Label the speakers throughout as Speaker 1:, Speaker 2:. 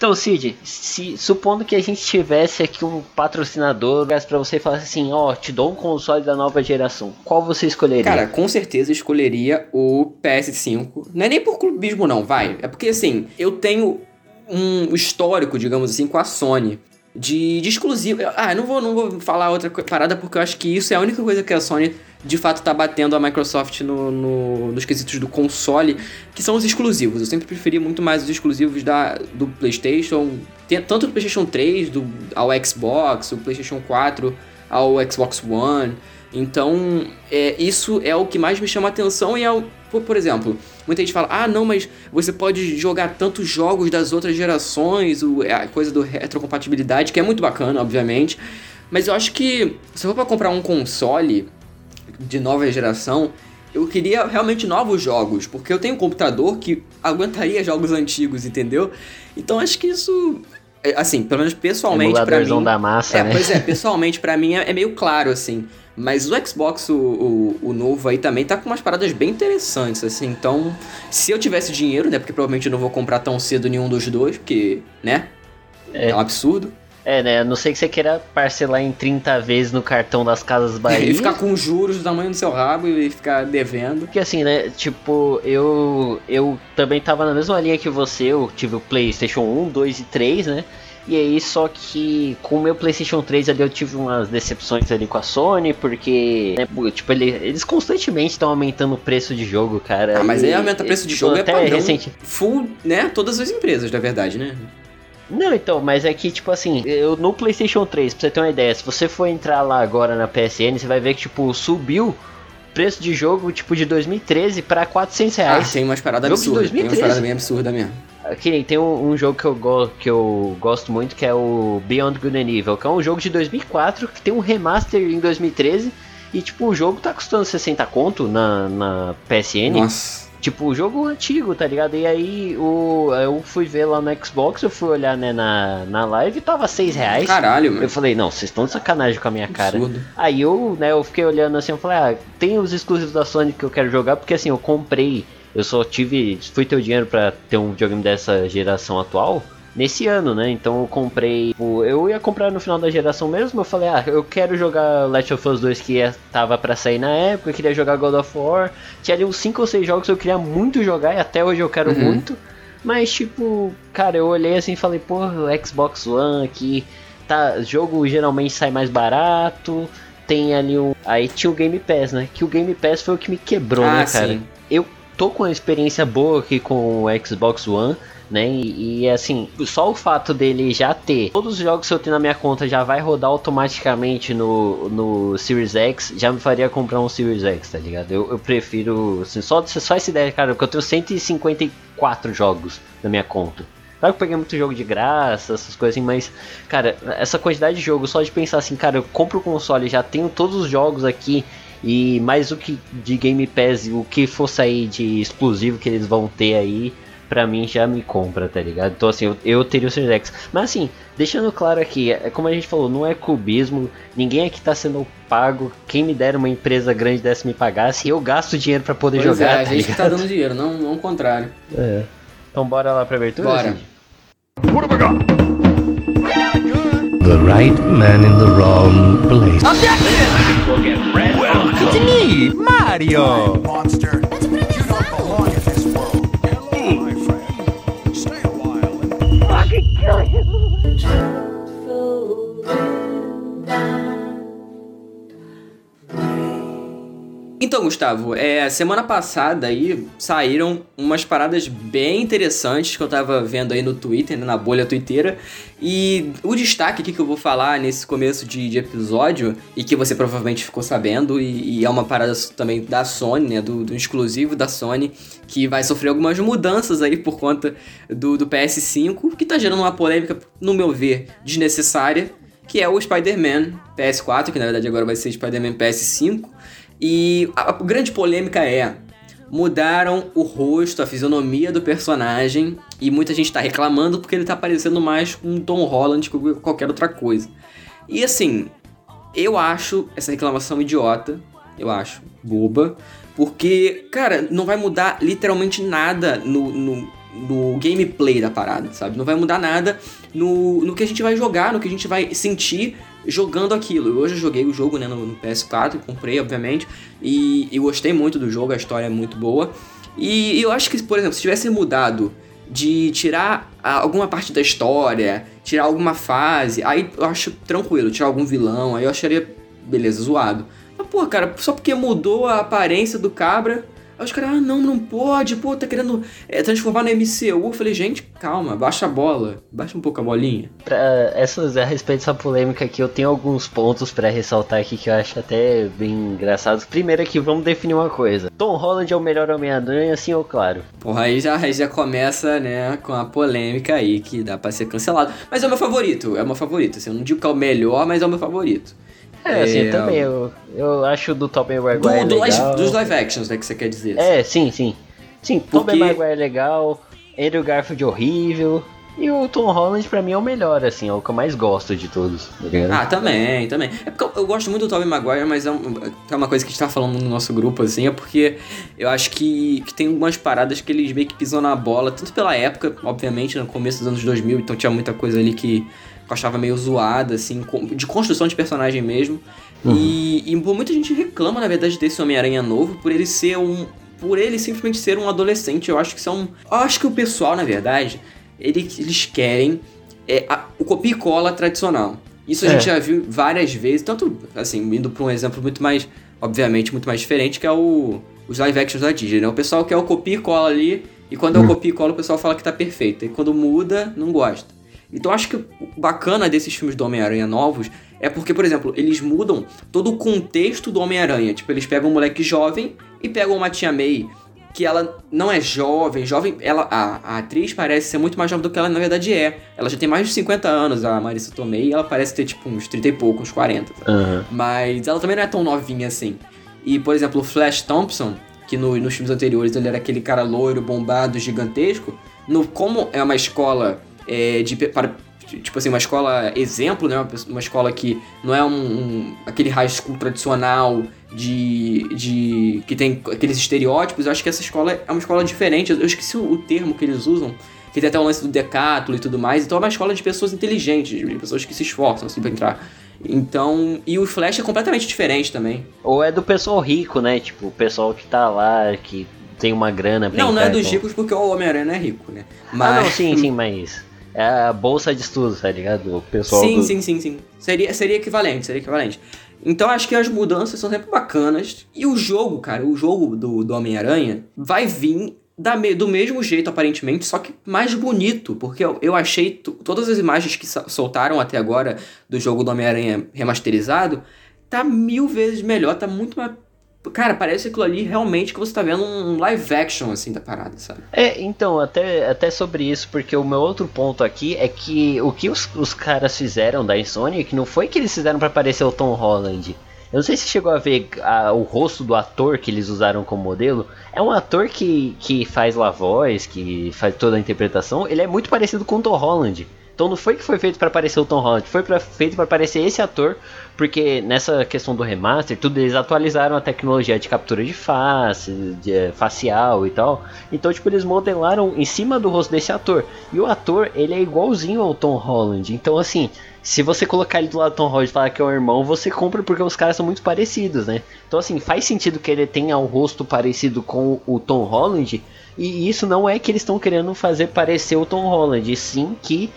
Speaker 1: Então, Cid, se, supondo que a gente tivesse aqui um patrocinador para você falasse assim, ó, oh, te dou um console da nova geração, qual você escolheria?
Speaker 2: Cara, com certeza escolheria o PS5. Não é nem por clubismo não, vai. É porque assim, eu tenho um histórico, digamos assim, com a Sony. De, de exclusivo. Ah, não vou, não vou falar outra parada porque eu acho que isso é a única coisa que a Sony de fato tá batendo a Microsoft no, no, nos quesitos do console, que são os exclusivos. Eu sempre preferi muito mais os exclusivos da, do PlayStation, tanto do PlayStation 3 do, ao Xbox, o PlayStation 4 ao Xbox One. Então, é, isso é o que mais me chama atenção e é o, por, por, exemplo, muita gente fala: "Ah, não, mas você pode jogar tantos jogos das outras gerações, o, é a coisa do retrocompatibilidade, que é muito bacana, obviamente. Mas eu acho que se eu for para comprar um console, de nova geração, eu queria realmente novos jogos, porque eu tenho um computador que aguentaria jogos antigos, entendeu? Então acho que isso é, assim, pelo menos pessoalmente para mim,
Speaker 1: da massa,
Speaker 2: é,
Speaker 1: né?
Speaker 2: pois é, pessoalmente para mim é, é, meio claro assim. Mas o Xbox, o, o, o, novo aí também tá com umas paradas bem interessantes, assim. Então, se eu tivesse dinheiro, né? Porque provavelmente eu não vou comprar tão cedo nenhum dos dois, porque, né? É, é um absurdo.
Speaker 1: É, né? A não sei que você queira parcelar em 30 vezes no cartão das Casas Bahia.
Speaker 2: e ficar com juros do tamanho do seu rabo e ficar devendo.
Speaker 1: Porque assim, né? Tipo, eu eu também tava na mesma linha que você. Eu tive o PlayStation 1, 2 e 3, né? E aí, só que com o meu PlayStation 3 ali eu tive umas decepções ali com a Sony, porque, né, tipo, ele, eles constantemente estão aumentando o preço de jogo, cara.
Speaker 2: Ah, mas aí aumenta o preço de jogo é até é padrão recente. full, né? Todas as empresas, na verdade, né?
Speaker 1: Não, então, mas é que, tipo assim, eu no PlayStation 3, pra você ter uma ideia, se você for entrar lá agora na PSN, você vai ver que, tipo, subiu preço de jogo, tipo, de 2013 pra 400 reais.
Speaker 2: Ah, tem umas paradas absurdas. Tem umas paradas bem absurdas mesmo.
Speaker 1: Aqui, tem um, um, jogo que eu, go que eu gosto muito, que é o Beyond Good and Evil, que é um jogo de 2004, que tem um remaster em 2013, e, tipo, o jogo tá custando 60 conto na, na PSN.
Speaker 2: Nossa.
Speaker 1: Tipo, o jogo antigo, tá ligado? E aí o, eu fui ver lá no Xbox, eu fui olhar né, na, na live e tava 6 reais.
Speaker 2: Caralho, mano.
Speaker 1: Eu falei, não, vocês estão de sacanagem com a minha cara. Absurdo. Aí eu, né, eu fiquei olhando assim, eu falei, ah, tem os exclusivos da Sony que eu quero jogar, porque assim, eu comprei, eu só tive, fui ter o dinheiro para ter um videogame dessa geração atual nesse ano, né? Então eu comprei. Eu ia comprar no final da geração mesmo. Eu falei, ah, eu quero jogar Last of Us 2 que ia, tava para sair na época. Eu queria jogar God of War. Tinha ali uns 5 ou 6 jogos que eu queria muito jogar e até hoje eu quero uhum. muito. Mas, tipo, cara, eu olhei assim e falei, pô, o Xbox One aqui. Tá, jogo geralmente sai mais barato. Tem ali um. Aí tinha o Game Pass, né? Que o Game Pass foi o que me quebrou, ah, né, cara? Sim. Eu tô com uma experiência boa aqui com o Xbox One né? E, e, assim, só o fato dele já ter todos os jogos que eu tenho na minha conta já vai rodar automaticamente no, no Series X, já me faria comprar um Series X, tá ligado? Eu, eu prefiro, assim, só, só essa ideia, cara, porque eu tenho 154 jogos na minha conta. Claro que eu peguei muito jogo de graça, essas coisas assim, mas, cara, essa quantidade de jogo, só de pensar assim, cara, eu compro o console, já tenho todos os jogos aqui, e mais o que de Game Pass, o que for sair de exclusivo que eles vão ter aí, pra mim já me compra, tá ligado? Então assim, eu, eu teria o Series X. Mas assim, deixando claro aqui, é, como a gente falou, não é cubismo, ninguém aqui tá sendo pago. Quem me der uma empresa grande desse me pagasse, eu gasto dinheiro para poder pois jogar.
Speaker 2: É, a tá gente ligado? tá dando dinheiro, não, não o contrário.
Speaker 1: É. Então bora lá pra abertura?
Speaker 2: Bora.
Speaker 3: What have I got? The right man in the wrong place. Objection! Well, it's me, Mario! Monster.
Speaker 2: Então, Gustavo, é, semana passada aí saíram umas paradas bem interessantes que eu tava vendo aí no Twitter, né, na bolha twitteira. E o destaque aqui que eu vou falar nesse começo de, de episódio, e que você provavelmente ficou sabendo, e, e é uma parada também da Sony, né, do, do, exclusivo da Sony, que vai sofrer algumas mudanças aí por conta do, do PS5, que tá gerando uma polêmica, no meu ver, desnecessária, que é o Spider-Man PS4, que na verdade agora vai ser Spider-Man PS5 e a, grande polêmica é: mudaram o rosto, a fisionomia do personagem, e muita gente tá reclamando porque ele tá parecendo mais com Tom Holland que qualquer outra coisa. E assim, eu acho essa reclamação idiota, eu acho boba, porque, cara, não vai mudar literalmente nada no, no no gameplay da parada, sabe? Não vai mudar nada no, no que a gente vai jogar, no que a gente vai sentir jogando aquilo. Hoje eu joguei o jogo né, no, no PS4, comprei, obviamente, e, e gostei muito do jogo, a história é muito boa. E, e eu acho que, por exemplo, se tivesse mudado de tirar alguma parte da história, tirar alguma fase, aí eu acho tranquilo, tirar algum vilão, aí eu acharia, beleza, zoado. Mas, pô, cara, só porque mudou a aparência do cabra, Aí os caras, ah, não, não pode, pô, tá querendo é, transformar no MCU. Eu falei, gente, calma, baixa a bola, baixa um pouco a bolinha.
Speaker 1: Pra essas, a respeito dessa polêmica aqui, eu tenho alguns pontos para ressaltar aqui que eu acho até bem engraçados. Primeiro aqui, vamos definir uma coisa. Tom Holland é o melhor Homem-Aranha, sim ou claro?
Speaker 2: Porra, aí já, aí já começa, né, com a polêmica aí, que dá pra ser cancelado. Mas é o meu favorito, é o meu favorito. Assim, eu não digo que é o melhor, mas é o meu favorito.
Speaker 1: É, assim, é, também, eu, eu acho do Tobey Maguire do, do legal.
Speaker 2: dos live actions, né, que você quer dizer.
Speaker 1: É, sim, sim. Sim, Porque... Tobey Maguire é legal, Andrew Garfield horrível, e o Tom Holland pra mim é o melhor, assim, é o que eu mais gosto de todos.
Speaker 2: Tá ah, também, também. É porque eu, eu gosto muito do Tobey Maguire, mas é, um, é, uma coisa que a gente tá falando no nosso grupo, assim, é porque eu acho que, que tem algumas paradas que eles meio que pisam na bola, tanto pela época, obviamente, no começo dos anos 2000, então tinha muita coisa ali que eu achava meio zoada, assim, de construção de personagem mesmo. Uhum. E, e muita gente reclama, na verdade, desse Homem-Aranha novo por ele ser um. Por ele simplesmente ser um adolescente. Eu acho que são. Eu acho que o pessoal, na verdade, eles, eles querem é, a, o copia e cola tradicional. Isso a é. gente já viu várias vezes, tanto assim, indo para um exemplo muito mais, obviamente, muito mais diferente, que é o, os live actions da Disney, né? O pessoal quer o copia e cola ali, e quando é o uhum. copia e cola, o pessoal fala que tá perfeito. E quando muda, não gosta. Então acho que o bacana desses filmes do Homem-Aranha novos é porque, por exemplo, eles mudam todo o contexto do Homem-Aranha. Tipo, eles pegam um moleque jovem e pegam uma tia May que ela não é jovem, jovem, ela a, a, atriz parece ser muito mais jovem do que ela na verdade é. Ela já tem mais de 50 anos, a Marissa Tomei, e ela parece ter tipo uns 30 e pouco, uns 40. Uhum. Mas ela também não é tão novinha assim. E, por exemplo, o Flash Thompson, que no, nos filmes anteriores ele era aquele cara loiro, bombado, gigantesco, no como é uma escola é, de, para, tipo assim, uma escola exemplo, né? Uma escola que não é um, um, aquele high school tradicional de, de que tem aqueles estereótipos. Eu acho que essa escola é uma escola diferente. Eu esqueci o, o termo que eles usam, que tem até o lance do decátulo e tudo mais. Então é uma escola de pessoas inteligentes, de pessoas que se esforçam assim para entrar. Então, e o Flash é completamente diferente também.
Speaker 1: Ou é do pessoal rico, né? Tipo, o pessoal que tá lá, que tem uma grana
Speaker 2: pra Não, não é dos ricos porque o Homem-Aranha não é rico, né?
Speaker 1: Mas... Ah, não, sim, sim, mas é a bolsa de estudos, tá ligado? O pessoal.
Speaker 2: Sim,
Speaker 1: do...
Speaker 2: sim, sim, sim. Seria, seria equivalente, seria equivalente. Então acho que as mudanças são sempre bacanas. E o jogo, cara, o jogo do, do Homem-Aranha vai vir da me, do mesmo jeito, aparentemente, só que mais bonito. Porque eu, eu achei todas as imagens que soltaram até agora do jogo do Homem-Aranha remasterizado, tá mil vezes melhor, tá muito mais Cara, parece aquilo ali realmente que você tá vendo um live action, assim, da parada, sabe?
Speaker 1: É, então, até, até sobre isso, porque o meu outro ponto aqui é que o que os, os caras fizeram da Insomniac não foi que eles fizeram para parecer o Tom Holland. Eu não sei se chegou a ver a, o rosto do ator que eles usaram como modelo. É um ator que, que faz lá voz, que faz toda a interpretação. Ele é muito parecido com o Tom Holland. Então não foi que foi feito para parecer o Tom Holland, foi pra, feito para parecer esse ator, porque nessa questão do remaster, tudo eles atualizaram a tecnologia de captura de face, de, eh, facial e tal. Então, tipo, eles modelaram em cima do rosto desse ator. E o ator, ele é igualzinho ao Tom Holland. Então, assim, se você colocar ele do lado do Tom Holland e falar que é o irmão, você compra porque os caras são muito parecidos, né? Então, assim, faz sentido que ele tenha um rosto parecido com o Tom Holland. E isso não é que eles estão querendo fazer parecer o Tom Holland, sim que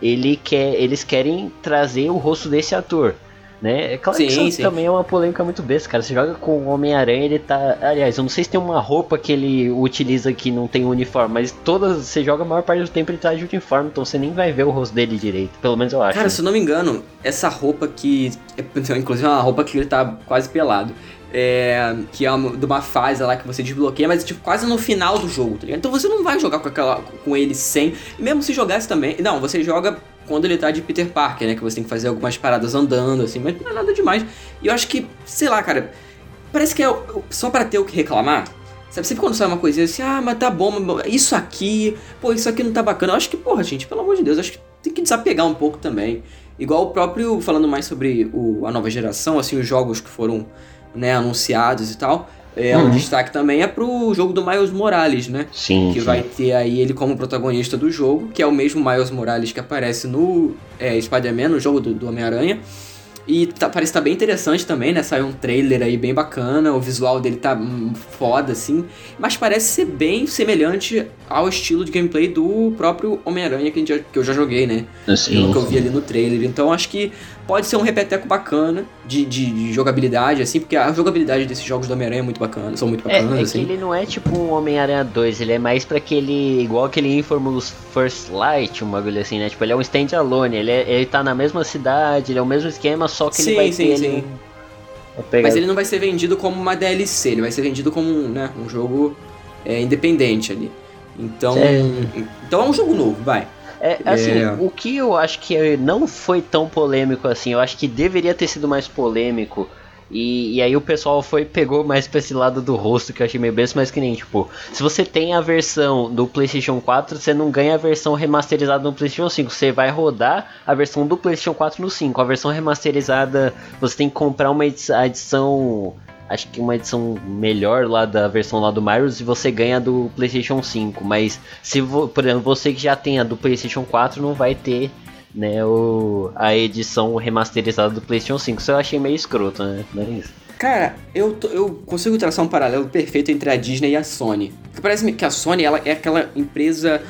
Speaker 1: ele quer, eles querem trazer o rosto desse ator. Né? É claro sim, que isso sim. também é uma polêmica muito besta, cara. Você joga com o Homem-Aranha, ele tá. Aliás, eu não sei se tem uma roupa que ele utiliza que não tem uniforme, mas todas. Você joga a maior parte do tempo ele tá de uniforme, então você nem vai ver o rosto dele direito. Pelo menos eu acho.
Speaker 2: Cara, né? se eu não me engano, essa roupa que. Inclusive é uma roupa que ele tá quase pelado. É, que é uma, de uma fase lá que você desbloqueia, mas tipo quase no final do jogo, tá ligado? Então você não vai jogar com aquela com ele sem, mesmo se jogasse também. Não, você joga quando ele tá de Peter Parker, né, que você tem que fazer algumas paradas andando assim, mas não é nada demais. E eu acho que, sei lá, cara, parece que é só para ter o que reclamar. Sabe, sempre quando sai uma coisinha assim, ah, mas tá bom, isso aqui, pô, isso aqui não tá bacana. Eu acho que, porra, gente, pelo amor de Deus, acho que tem que desapegar um pouco também. Igual o próprio, falando mais sobre o, a nova geração, assim, os jogos que foram né, anunciados e tal. É, uhum. um destaque também é pro jogo do Miles Morales, né?
Speaker 1: Sim.
Speaker 2: Que
Speaker 1: sim.
Speaker 2: vai ter aí ele como protagonista do jogo, que é o mesmo Miles Morales que aparece no é, Spider-Man, no jogo do, do Homem-Aranha. E tá, parece estar tá bem interessante também, né? Saiu um trailer aí bem bacana, o visual dele tá hum, foda, assim. Mas parece ser bem semelhante ao estilo de gameplay do próprio Homem-Aranha que, que, eu já joguei, né?
Speaker 1: Sim,
Speaker 2: que eu vi ali no trailer. Então acho que pode ser um repeteco bacana de, de, de jogabilidade, assim, porque a jogabilidade desses jogos do Homem-Aranha é muito bacana, são muito bacanas,
Speaker 1: é, é
Speaker 2: assim.
Speaker 1: ele não é tipo um Homem-Aranha 2, ele é mais pra aquele. igual aquele Infamous First Light, um bagulho assim, né? Tipo, ele é um standalone, ele, é, ele tá na mesma cidade, ele é o mesmo esquema, só que
Speaker 2: sim,
Speaker 1: ele vai
Speaker 2: sim,
Speaker 1: ter.
Speaker 2: Sim. Ele... Mas ele não vai ser vendido como uma DLC, ele vai ser vendido como né, um jogo é, independente ali. Então, é. então é um jogo novo, vai.
Speaker 1: É, assim, é... o que eu acho que não foi tão polêmico assim, eu acho que deveria ter sido mais polêmico. E, e aí o pessoal foi pegou mais pra esse lado do rosto que eu achei meio besta, mas que nem, tipo, se você tem a versão do PlayStation 4, você não ganha a versão remasterizada no PlayStation 5. Você vai rodar a versão do PlayStation 4 no 5. A versão remasterizada, você tem que comprar uma edição acho que uma edição melhor lá da versão lá do Myros e você ganha do PlayStation 5. Mas se por exemplo você que já tem a do PlayStation 4 não vai ter né, o, a edição remasterizada do PlayStation 5. Isso eu achei meio escroto, né? É.
Speaker 2: Cara, eu, eu consigo traçar um paralelo perfeito entre a Disney e a Sony. Porque parece que a Sony ela é aquela empresa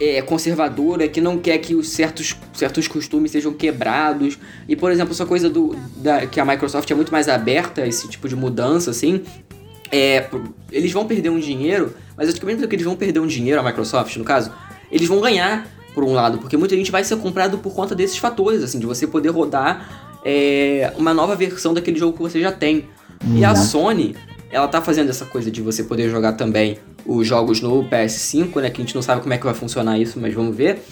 Speaker 2: é, conservadora, que não quer que os certos, certos costumes sejam quebrados. E, por exemplo, essa coisa do, da, que a Microsoft é muito mais aberta a esse tipo de mudança, assim. É, eles vão perder um dinheiro, mas acho que mesmo que eles vão perder um dinheiro, a Microsoft, no caso, eles vão ganhar, por um lado, porque muita gente vai ser comprado por conta desses fatores, assim, de você poder rodar é, uma nova versão daquele jogo que você já tem. E a uhum. Sony, ela tá fazendo essa coisa de você poder jogar também os jogos no PS5, né? Que a gente não sabe como é que vai funcionar isso, mas vamos ver.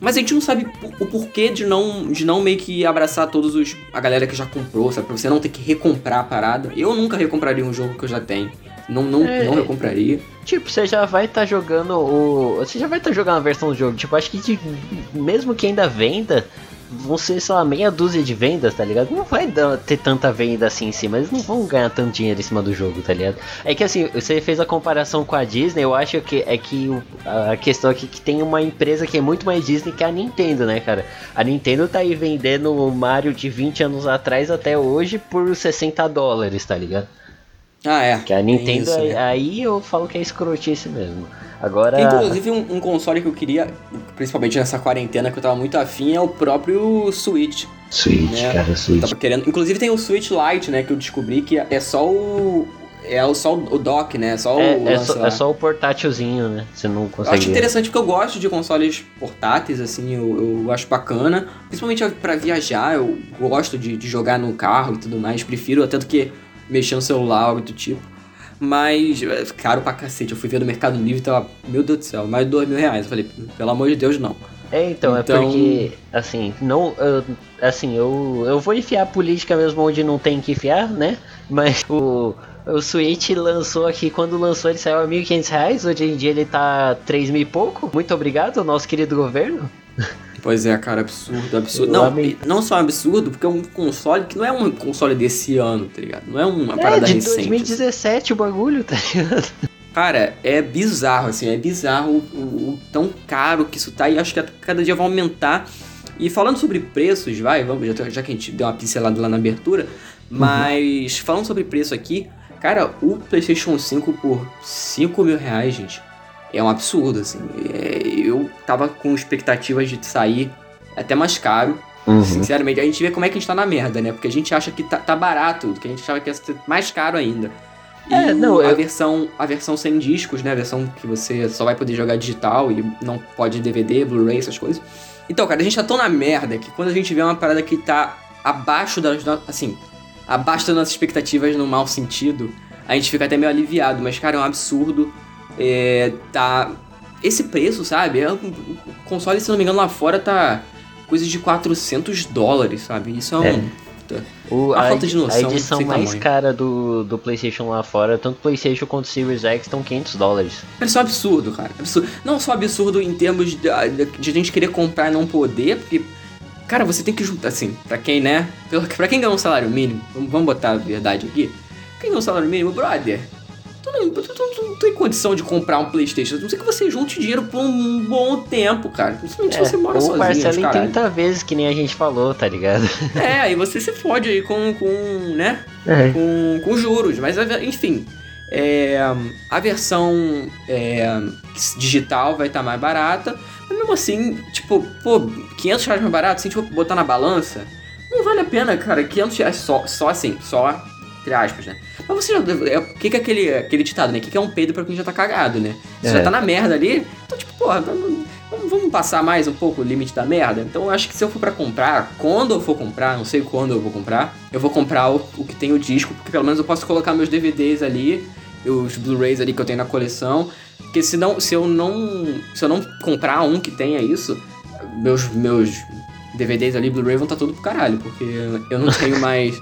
Speaker 2: Mas a gente não sabe o porquê de não, de não meio que abraçar todos os. a galera que já comprou, sabe? Pra você não ter que recomprar a parada. Eu nunca recompraria um jogo que eu já tenho. Não, não, é, não recompraria.
Speaker 1: Tipo, você já vai estar tá jogando o. Você já vai estar tá jogando a versão do jogo. Tipo, acho que de, mesmo que ainda venda, vão ser, sei lá, meia dúzia de vendas, tá ligado? Não vai dar, ter tanta venda assim em cima, eles não vão ganhar tanto dinheiro em cima do jogo, tá ligado? É que assim, você fez a comparação com a Disney, eu acho que é que a questão aqui é que tem uma empresa que é muito mais Disney que a Nintendo, né, cara? A Nintendo tá aí vendendo o Mario de 20 anos atrás até hoje por 60 dólares, tá ligado?
Speaker 2: Ah, é.
Speaker 1: Que a Nintendo, isso, aí, né? aí eu falo que é escrotice mesmo. Agora.
Speaker 2: Tem, inclusive, um, um, console que eu queria, principalmente nessa quarentena, que eu tava muito afim, é o próprio Switch.
Speaker 1: Switch, né? cara, Switch.
Speaker 2: Tava querendo. Inclusive tem o Switch Lite, né? Que eu descobri que é só o. É só o dock, né? Só
Speaker 1: é,
Speaker 2: o,
Speaker 1: é, só, é só o portátilzinho, né? Você não consegue.
Speaker 2: Eu acho interessante porque eu gosto de consoles portáteis, assim, eu, eu acho bacana. Principalmente para viajar, eu gosto de, de jogar no carro e tudo mais. Prefiro até do que mexer no celular, algo do tipo. Mas, é, caro pra cacete. Eu fui ver no Mercado Livre e tava, meu Deus do céu, mais de dois mil reais. Eu falei, pelo amor de Deus, não.
Speaker 1: É, então, é então... é porque, assim, não. Eu, assim, eu, eu vou enfiar política mesmo onde não tem que enfiar, né? Mas o. O Switch lançou aqui, quando lançou ele saiu a 1.500 reais, hoje em dia ele tá 3 mil e pouco. Muito obrigado, nosso querido governo.
Speaker 2: Pois é, cara, absurdo, absurdo. Não, não só absurdo, porque é um console que não é um console desse ano, tá ligado? Não é uma é, parada
Speaker 1: de
Speaker 2: recente.
Speaker 1: 2017 assim. o bagulho, tá ligado?
Speaker 2: Cara, é bizarro, assim, é bizarro o, o, o, tão caro que isso tá e acho que cada dia vai aumentar. E falando sobre preços, vai, vamos, já, já que a gente deu uma pincelada lá na abertura, mas uhum. falando sobre preço aqui, cara, o PlayStation 5 por 5 mil reais, gente, é um absurdo, assim. É, eu tava com expectativas de sair até mais caro. Uhum. Sinceramente, a gente vê como é que a gente tá na merda, né? Porque a gente acha que tá, tá barato, que a gente achava que ia ser mais caro ainda. E é, não, a, eu... versão, a versão sem discos, né? A versão que você só vai poder jogar digital e não pode DVD, Blu-ray, essas coisas. Então, cara, a gente tá tão na merda que quando a gente vê uma parada que tá abaixo das. Assim, abaixo das nossas expectativas no mau sentido, a gente fica até meio aliviado. Mas, cara, é um absurdo é, tá. Esse preço, sabe? É, o console, se não me engano, lá fora tá coisa de 400 dólares, sabe? Isso é um. É.
Speaker 1: O, a, falta de noção. A edição mais tamanho. cara do, do PlayStation lá fora, tanto PlayStation quanto Series X, estão 500 dólares.
Speaker 2: Isso é um absurdo, cara. Absurdo. Não só absurdo em termos de, de, de a gente querer comprar e não poder, porque, cara, você tem que juntar, assim, pra quem, né? Pra quem ganha um salário mínimo, vamos botar a verdade aqui. Quem ganha um salário mínimo, brother, tu não, tu, tu, tu não tem condição de comprar um Playstation. A não ser que você junte dinheiro por um bom tempo, cara. Principalmente é, se você mora ou sozinho.
Speaker 1: Parcela em 30 vezes, que nem a gente falou, tá ligado?
Speaker 2: É, aí você se fode aí com, com né? É. Com, com juros. Mas, enfim, é, a versão é, digital vai estar tá mais barata, mas mesmo assim, tipo, pô, 500 reais mais barato, se a gente botar na balança, não vale a pena, cara, 500 reais só, só assim, só, entre aspas, né? Mas você já. É, o que, que é aquele, aquele ditado, né? O que, que é um peido pra quem já tá cagado, né? Você é. já tá na merda ali, então, tipo, porra, vamos, vamos passar mais um pouco o limite da merda? Então eu acho que se eu for para comprar, quando eu for comprar, não sei quando eu vou comprar, eu vou comprar o, o que tem o disco, porque pelo menos eu posso colocar meus DVDs ali os Blu-rays ali que eu tenho na coleção. Porque se, não, se eu não. Se eu não comprar um que tenha isso, meus, meus DVDs ali, Blu-ray vão estar tá tudo pro caralho. Porque eu não tenho mais,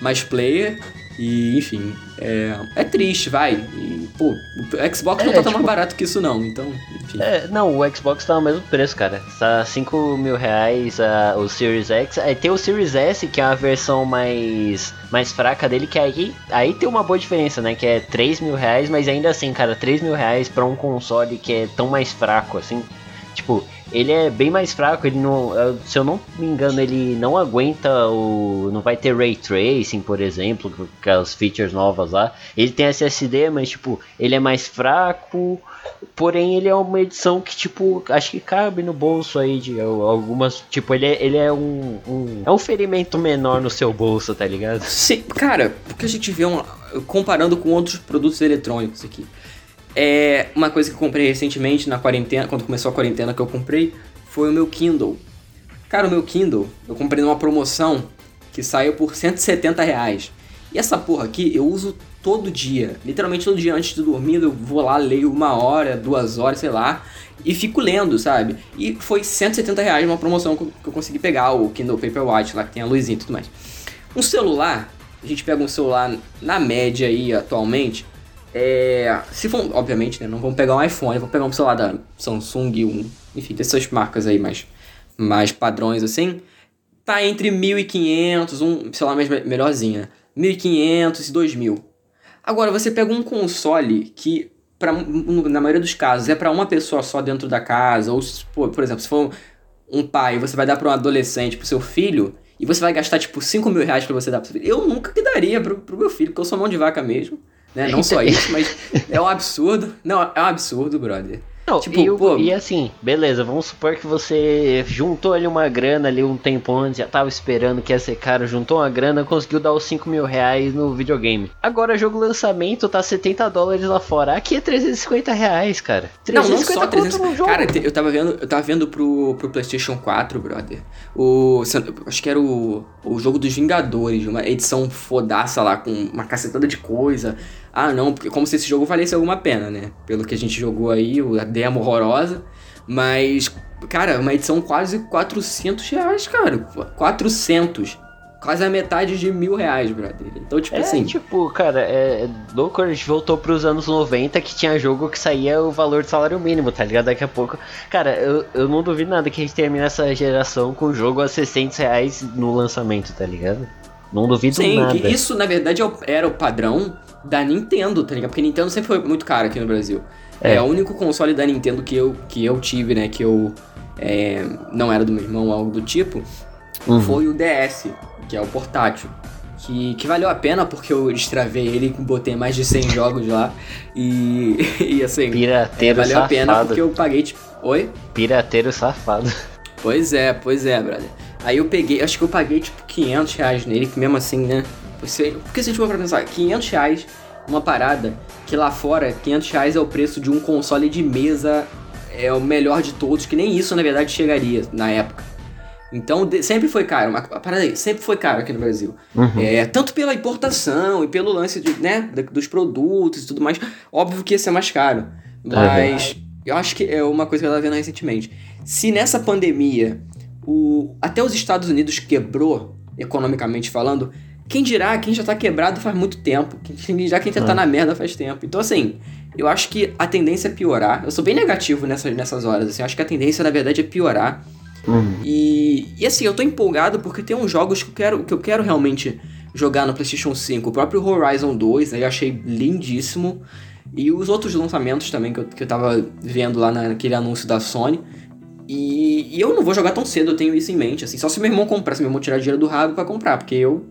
Speaker 2: mais player. E, enfim, é, é triste, vai. E, pô, o Xbox é, não tá tão tipo, mais barato que isso, não. Então, enfim.
Speaker 1: É, não, o Xbox tá no mesmo preço, cara. Tá 5 mil reais uh, o Series X. Aí tem o Series S, que é a versão mais, mais fraca dele, que aí, aí tem uma boa diferença, né? Que é 3 mil reais, mas ainda assim, cara, 3 mil reais pra um console que é tão mais fraco, assim. Tipo, ele é bem mais fraco, ele não, se eu não me engano, ele não aguenta o, não vai ter ray tracing, por exemplo, com as features novas lá. Ele tem SSD, mas tipo, ele é mais fraco, porém ele é uma edição que tipo, acho que cabe no bolso aí de algumas, tipo, ele é, ele é um, um é um ferimento menor no seu bolso, tá ligado?
Speaker 2: Sim, cara, porque a gente vê um, comparando com outros produtos eletrônicos aqui. É uma coisa que eu comprei recentemente na quarentena, quando começou a quarentena que eu comprei, foi o meu Kindle. Cara, o meu Kindle, eu comprei numa promoção que saiu por 170 reais. E essa porra aqui eu uso todo dia. Literalmente todo dia antes de dormir eu vou lá, leio uma hora, duas horas, sei lá, e fico lendo, sabe? E foi 170 reais uma promoção que eu consegui pegar, o Kindle Paperwhite lá que tem a luzinha e tudo mais. Um celular, a gente pega um celular na média aí atualmente, é, se for, obviamente, né, não vão pegar um iPhone, vão pegar um celular da Samsung, um, enfim, dessas marcas aí mais, mais padrões assim, tá entre 1.500, um celular mais melhorzinho, 1.500 e 2.000. Agora, você pega um console que, pra, na maioria dos casos, é para uma pessoa só dentro da casa, ou, por exemplo, se for um pai, você vai dar para um adolescente, pro seu filho, e você vai gastar, tipo, 5 mil reais pra você dar pro seu filho. Eu nunca que daria pro, pro meu filho, porque eu sou mão de vaca mesmo. Né? Não só isso, mas é um absurdo. Não, é um absurdo, brother.
Speaker 1: Não, tipo, e, pô, e assim, beleza, vamos supor que você juntou ali uma grana ali um tempo antes, já tava esperando que ia ser caro, juntou uma grana, conseguiu dar os 5 mil reais no videogame. Agora, jogo lançamento tá 70 dólares lá fora. Aqui é 350 reais, cara.
Speaker 2: 350 não, não só 300. Cara, eu tava vendo, eu tava vendo pro, pro PlayStation 4, brother. O. Acho que era o, o jogo dos Vingadores, uma edição fodaça lá, com uma cacetada de coisa. Ah, não, porque como se esse jogo valesse alguma pena, né? Pelo que a gente jogou aí, a demo horrorosa. Mas, cara, uma edição quase 400 reais, cara. 400. Quase a metade de mil reais, brother. Então, tipo
Speaker 1: é,
Speaker 2: assim.
Speaker 1: Tipo, cara, é, louco, a gente voltou pros anos 90 que tinha jogo que saía o valor de salário mínimo, tá ligado? Daqui a pouco. Cara, eu, eu não duvido nada que a gente termine essa geração com o jogo a 600 reais no lançamento, tá ligado? Não duvido Sim, nada. Sim,
Speaker 2: isso na verdade é era o padrão da Nintendo, tá ligado? Porque Nintendo sempre foi muito caro aqui no Brasil. É. é o único console da Nintendo que eu, que eu tive, né? Que eu é, não era do meu irmão ou algo do tipo. Uhum. Foi o DS, que é o portátil. Que, que valeu a pena porque eu destravei ele e botei mais de 100 jogos lá. E, e assim.
Speaker 1: Pirateiro é,
Speaker 2: valeu
Speaker 1: safado.
Speaker 2: a pena porque eu paguei tipo. Oi?
Speaker 1: Pirateiro safado.
Speaker 2: Pois é, pois é, brother. Aí eu peguei, acho que eu paguei tipo 500 reais nele, que mesmo assim, né? Você, porque se a gente for pra pensar, 500 reais uma parada que lá fora 500 reais é o preço de um console de mesa, é o melhor de todos, que nem isso na verdade chegaria na época. Então de, sempre foi caro, uma parada aí, sempre foi caro aqui no Brasil. Uhum. É, tanto pela importação e pelo lance de, né, dos produtos e tudo mais. Óbvio que ia ser mais caro. Mas é eu acho que é uma coisa que eu tava vendo recentemente. Se nessa pandemia o, até os Estados Unidos quebrou, economicamente falando, quem dirá quem já tá quebrado faz muito tempo. Quem dirá quem já tá é. na merda faz tempo. Então, assim, eu acho que a tendência é piorar. Eu sou bem negativo nessas, nessas horas, assim. Eu acho que a tendência, na verdade, é piorar. Uhum. E, e assim, eu tô empolgado porque tem uns jogos que eu quero, que eu quero realmente jogar no PlayStation 5 o próprio Horizon 2, né? Eu achei lindíssimo. E os outros lançamentos também que eu, que eu tava vendo lá naquele anúncio da Sony. E, e, eu não vou jogar tão cedo, eu tenho isso em mente, assim. Só se meu irmão comprar, se meu irmão tirar dinheiro do rabo para comprar, porque eu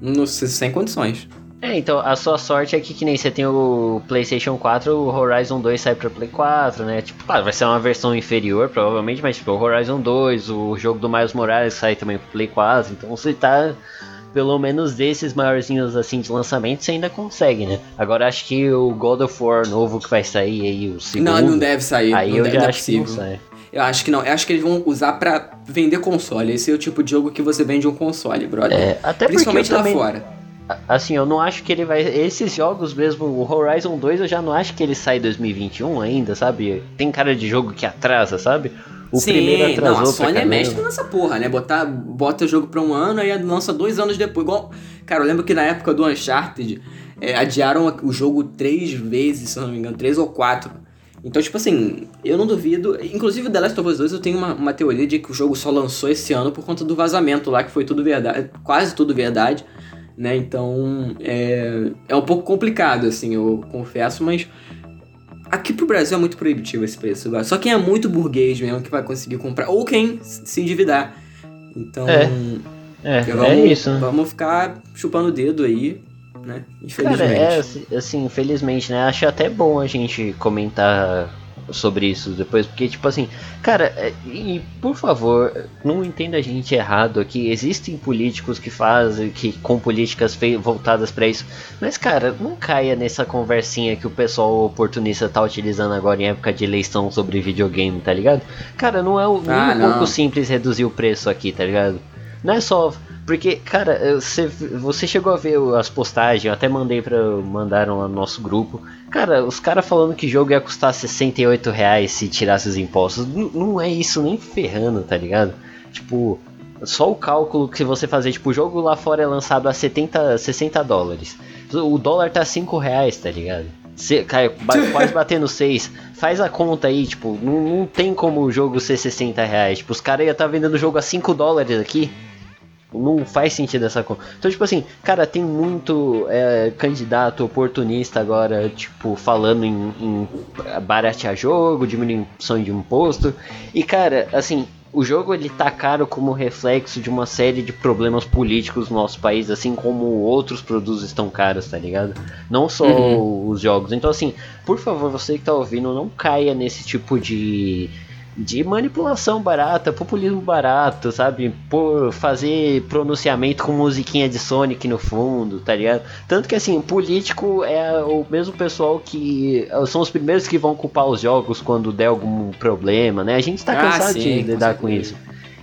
Speaker 2: não sei sem condições.
Speaker 1: É, então, a sua sorte é que, que nem você tem o PlayStation 4, o Horizon 2 sai pra Play 4, né? Tipo, claro, vai ser uma versão inferior, provavelmente, mas tipo, o Horizon 2, o jogo do Miles Morales sai também pro Play 4, então você tá. Pelo menos desses maiorzinhos assim de lançamento você ainda consegue, né? Agora acho que o God of War novo que vai sair aí, o segundo.
Speaker 2: Não, não deve sair.
Speaker 1: Aí eu
Speaker 2: deve,
Speaker 1: já
Speaker 2: não é
Speaker 1: acho que não sai.
Speaker 2: Eu acho que não. Eu acho que eles vão usar para vender console. Esse é o tipo de jogo que você vende um console, brother. É,
Speaker 1: até
Speaker 2: Principalmente
Speaker 1: lá também...
Speaker 2: fora.
Speaker 1: Assim, eu não acho que ele vai. Esses jogos mesmo, o Horizon 2, eu já não acho que ele sai em 2021 ainda, sabe? Tem cara de jogo que atrasa, sabe?
Speaker 2: O Sim, primeiro atrasou não, a Sony é mestre nessa porra, né? Botar, bota o jogo pra um ano e lança dois anos depois. Igual. Cara, eu lembro que na época do Uncharted, é, adiaram o jogo três vezes, se eu não me engano, três ou quatro. Então, tipo assim, eu não duvido. Inclusive, The Last of Us 2 eu tenho uma, uma teoria de que o jogo só lançou esse ano por conta do vazamento lá, que foi tudo verdade. Quase tudo verdade né? Então é, é um pouco complicado, assim, eu confesso, mas aqui pro Brasil é muito proibitivo esse preço. Só quem é muito burguês mesmo que vai conseguir comprar, ou quem se endividar. Então.
Speaker 1: É, é,
Speaker 2: vamos,
Speaker 1: é isso.
Speaker 2: Vamos ficar chupando o dedo aí. Né? Infelizmente. Cara,
Speaker 1: é assim, infelizmente, né? Acho até bom a gente comentar sobre isso depois, porque, tipo assim, cara, é, e por favor, não entenda a gente errado aqui. Existem políticos que fazem, que com políticas voltadas para isso, mas, cara, não caia nessa conversinha que o pessoal oportunista tá utilizando agora em época de eleição sobre videogame, tá ligado? Cara, não é um, ah, um pouco simples reduzir o preço aqui, tá ligado? Não é só porque, cara, você, você chegou a ver as postagens, eu até mandei para mandaram lá no nosso grupo. Cara, os caras falando que o jogo ia custar 68 reais se tirasse os impostos. N não é isso nem ferrando, tá ligado? Tipo, só o cálculo que você fazer, tipo, o jogo lá fora é lançado a 70, 60 dólares. O dólar tá 5 reais, tá ligado? Cê, cara, quase batendo 6. Faz a conta aí, tipo, não, não tem como o jogo ser 60 reais. Tipo, os caras iam estar tá vendendo o jogo a 5 dólares aqui. Não faz sentido essa conta. Então, tipo assim, cara, tem muito é, candidato oportunista agora, tipo, falando em, em baratear jogo, diminuição de imposto. E, cara, assim, o jogo ele tá caro como reflexo de uma série de problemas políticos no nosso país, assim como outros produtos estão caros, tá ligado? Não só uhum. os jogos. Então, assim, por favor, você que tá ouvindo, não caia nesse tipo de de manipulação barata, populismo barato, sabe? Por fazer pronunciamento com musiquinha de Sonic no fundo, tá ligado? Tanto que assim, político é o mesmo pessoal que são os primeiros que vão culpar os jogos quando der algum problema, né? A gente tá ah, cansado sim, de lidar com, com isso.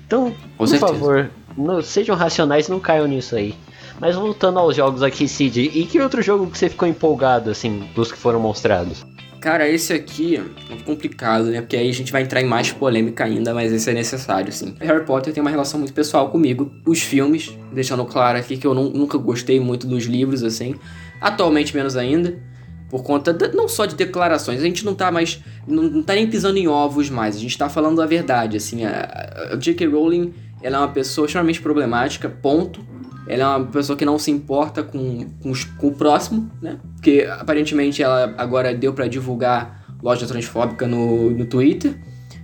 Speaker 1: Então, com por certeza. favor, não, sejam racionais, não caiam nisso aí. Mas voltando aos jogos aqui, Cid, e que outro jogo que você ficou empolgado, assim, dos que foram mostrados?
Speaker 2: Cara, esse aqui é complicado, né? Porque aí a gente vai entrar em mais polêmica ainda, mas esse é necessário, sim. Harry Potter tem uma relação muito pessoal comigo. Os filmes, deixando claro aqui que eu não, nunca gostei muito dos livros, assim. Atualmente, menos ainda. Por conta de, não só de declarações, a gente não tá mais. Não, não tá nem pisando em ovos mais, a gente tá falando a verdade, assim. A, a J.K. Rowling, ela é uma pessoa extremamente problemática, ponto. Ela é uma pessoa que não se importa com, com, com o próximo, né? Porque aparentemente ela agora deu para divulgar loja transfóbica no, no Twitter.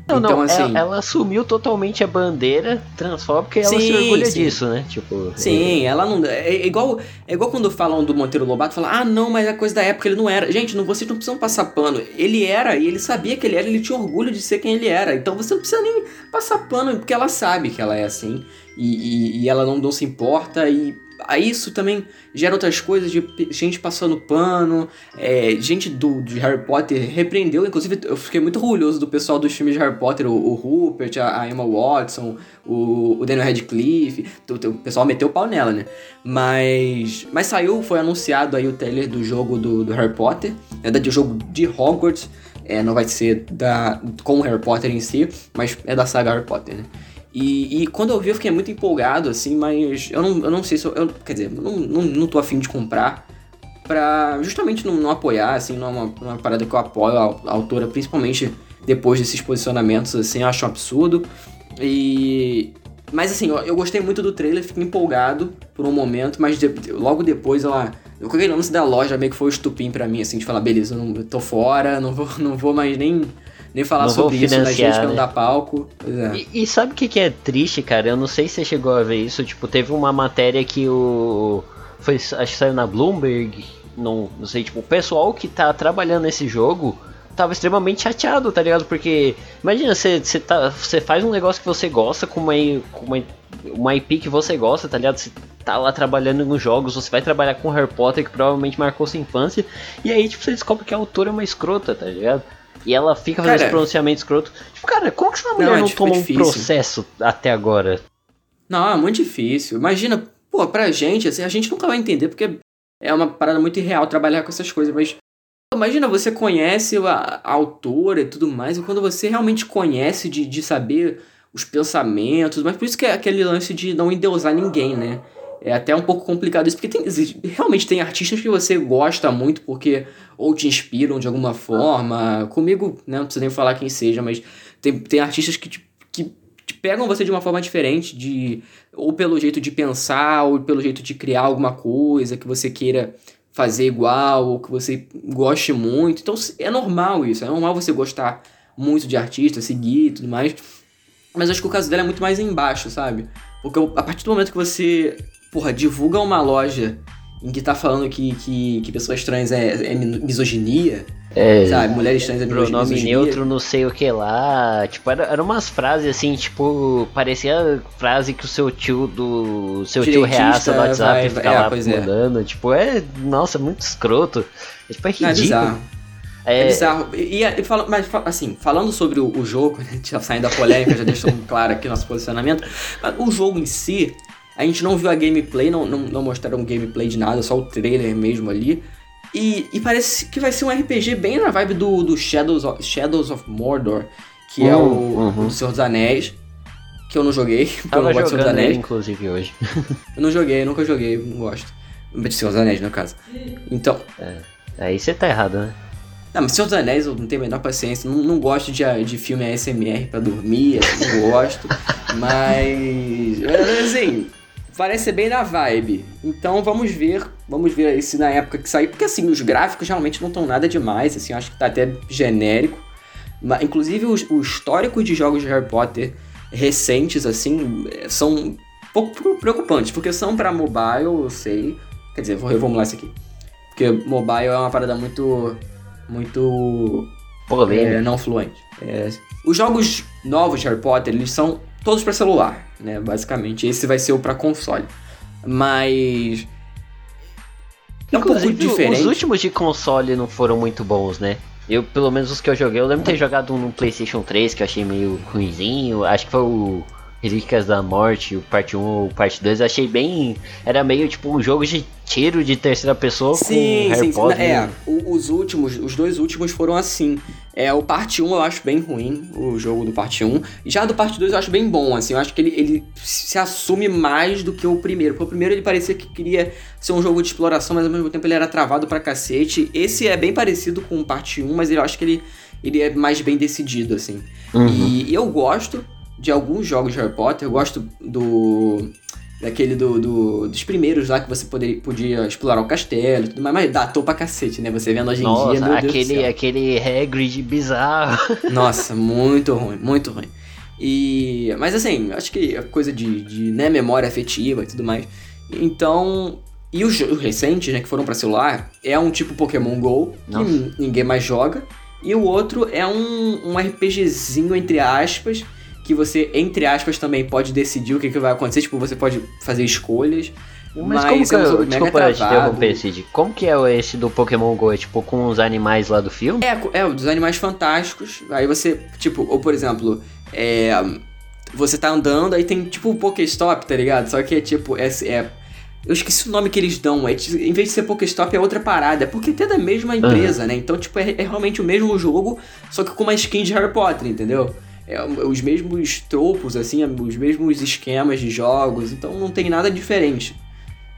Speaker 1: Não, então, não, assim, ela, ela, assumiu totalmente a bandeira transfóbica e ela sim, se orgulha sim. disso, né? Tipo,
Speaker 2: sim, é... ela não. É igual, é igual quando falam do Monteiro Lobato, falam, ah, não, mas é coisa da época, ele não era. Gente, não, vocês não precisam passar pano. Ele era, e ele sabia que ele era, ele tinha orgulho de ser quem ele era. Então você não precisa nem passar pano, porque ela sabe que ela é assim. E, e, e ela não, não se importa. E Aí isso também gera outras coisas de gente passando pano, é, gente do, de Harry Potter repreendeu, inclusive eu fiquei muito orgulhoso do pessoal dos filmes de Harry Potter, o, o Rupert, a, a, Emma Watson, o, o Daniel Radcliffe, o, o, pessoal meteu o pau nela, né? Mas, mas saiu, foi anunciado aí o trailer do jogo do, do Harry Potter, é do jogo de Hogwarts, é, não vai ser da, com o Harry Potter em si, mas é da saga Harry Potter, né? E, e, quando eu vi, eu fiquei muito empolgado, assim, mas eu não, eu não sei se eu. eu quer dizer, eu não, não, não tô afim de comprar pra justamente não, não apoiar, assim, não é uma, uma parada que eu apoio a, a, autora, principalmente depois desses posicionamentos, assim, eu acho um absurdo. E. Mas assim, eu gostei muito do trailer, fiquei empolgado por um momento, mas de, logo depois ela. Eu aquele lance da loja meio que foi o estupim para mim, assim, de falar, beleza, eu, não, eu tô fora, não vou, não vou mais nem, nem falar não sobre isso da gente que não dá palco.
Speaker 1: É. E, e, sabe o que, que é triste, cara? Eu não sei se você chegou a ver isso. Tipo, teve uma matéria que o. Foi, acho que saiu na Bloomberg. Não, não sei, tipo, o pessoal que tá trabalhando nesse jogo tava extremamente chateado, tá ligado? Porque, imagina, você, você, tá, faz um negócio que você gosta com uma, com uma, uma IP que você gosta, tá ligado? Você tá lá trabalhando nos jogos, você vai trabalhar com Harry Potter, que provavelmente marcou sua infância, e aí, tipo, você descobre que a autora é uma escrota, tá ligado? E ela fica fazendo cara, esse pronunciamento escroto. Tipo, cara, como que essa mulher não, é não tomou um processo até agora?
Speaker 2: Não, é muito difícil. Imagina, pô, pra gente, assim, a gente nunca vai entender, porque é uma parada muito irreal trabalhar com essas coisas, mas Imagina, você conhece a, a autora e tudo mais, e quando você realmente conhece de, de saber os pensamentos, mas por isso que é aquele lance de não endeusar ninguém, né? É até um pouco complicado isso, porque tem, realmente tem artistas que você gosta muito porque ou te inspiram de alguma forma. Comigo, né, não precisa nem falar quem seja, mas tem, tem artistas que te, que te pegam você de uma forma diferente, de ou pelo jeito de pensar, ou pelo jeito de criar alguma coisa que você queira fazer igual ou que você goste muito. Então é normal isso, é normal você gostar muito de artista, seguir e tudo mais. Mas acho que o caso dela é muito mais embaixo, sabe? Porque a partir do momento que você, porra, divulga uma loja em que tá falando que, que, que pessoas trans é, é misoginia, é, sabe? Mulheres trans é
Speaker 1: Pronome misoginia. neutro, não sei o que lá. Tipo, eram era umas frases assim, tipo, parecia frase que o seu tio do. Seu tio reaça no WhatsApp vai, fica é, lá é. mandando. É. Tipo, é. Nossa, muito escroto. É, tipo, é ridículo. É bizarro.
Speaker 2: É, é bizarro. E, e, fala, mas assim, falando sobre o, o jogo, né, já saindo da polêmica, já deixou claro aqui nosso posicionamento. o jogo em si, a gente não viu a gameplay, não, não, não mostraram gameplay de nada, só o trailer mesmo ali. E, e, parece que vai ser um RPG bem na vibe do, do Shadows, of, Shadows of Mordor, que é o, uhum. o Senhor dos Anéis. Que eu não joguei,
Speaker 1: porque eu não gosto de Senhor dos Anéis. inclusive, hoje.
Speaker 2: eu não joguei, nunca joguei, não gosto. De Senhor dos Anéis, no caso. Então.
Speaker 1: É, aí você tá errado, né?
Speaker 2: Não, mas Senhor dos Anéis eu não tenho a menor paciência. Não, não gosto de, de filme ASMR pra dormir, não gosto. mas. Assim, parece ser bem na vibe. Então vamos ver, vamos ver se na época que sair, porque assim, os gráficos realmente não estão nada demais, assim, acho que tá até genérico. Mas, inclusive o, o histórico de jogos de Harry Potter recentes, assim, são um pouco preocupantes, porque são para mobile, eu sei. Quer dizer, vou reformular isso aqui. Porque mobile é uma parada muito. muito. É, não fluente. É, os jogos novos de Harry Potter, eles são todos para celular, né? Basicamente, esse vai ser o para console. Mas
Speaker 1: é um pouco diferente. Os últimos de console não foram muito bons, né? Eu, pelo menos os que eu joguei, eu lembro de ter jogado um no PlayStation 3 que eu achei meio ruimzinho. Acho que foi o Relíquias da Morte, o parte 1 ou parte 2, achei bem. Era meio tipo um jogo de tiro de terceira pessoa sim, com Harry sim, Potter. Sim,
Speaker 2: é. Os últimos, os dois últimos foram assim. É, o parte 1 eu acho bem ruim, o jogo do parte 1. Já do parte 2 eu acho bem bom, assim. Eu acho que ele, ele se assume mais do que o primeiro. Porque o primeiro ele parecia que queria ser um jogo de exploração, mas ao mesmo tempo ele era travado pra cacete. Esse é bem parecido com o parte 1, mas eu acho que ele, ele é mais bem decidido, assim. Uhum. E eu gosto de alguns jogos de Harry Potter. Eu gosto do. Daquele do, do, dos primeiros lá que você poderia, podia explorar o castelo e tudo mais, mas datou pra cacete, né? Você vendo hoje em
Speaker 1: Nossa,
Speaker 2: dia, meu
Speaker 1: aquele, Deus do céu. aquele Hagrid bizarro.
Speaker 2: Nossa, muito ruim, muito ruim. E, mas assim, acho que é coisa de, de né, memória afetiva e tudo mais. Então, e os, os recentes, né, que foram para celular, é um tipo Pokémon GO, que Nossa. ninguém mais joga. E o outro é um, um RPGzinho, entre aspas, que você, entre aspas, também pode decidir o que, que vai acontecer. Tipo, você pode fazer escolhas.
Speaker 1: Mas, mas como que é, desculpa te interromper, Cid. Como que é esse do Pokémon GO? É tipo com os animais lá do filme?
Speaker 2: É, é, dos animais fantásticos. Aí você, tipo, ou por exemplo, é, você tá andando, aí tem tipo o um Pokéstop, tá ligado? Só que é tipo, é, é eu esqueci o nome que eles dão. É, em vez de ser Pokéstop, é outra parada. É porque é da mesma empresa, uhum. né? Então, tipo, é, é, realmente o mesmo jogo, só que com uma skin de Harry Potter, entendeu? É, os mesmos tropos, assim, os mesmos esquemas de jogos, então não tem nada diferente.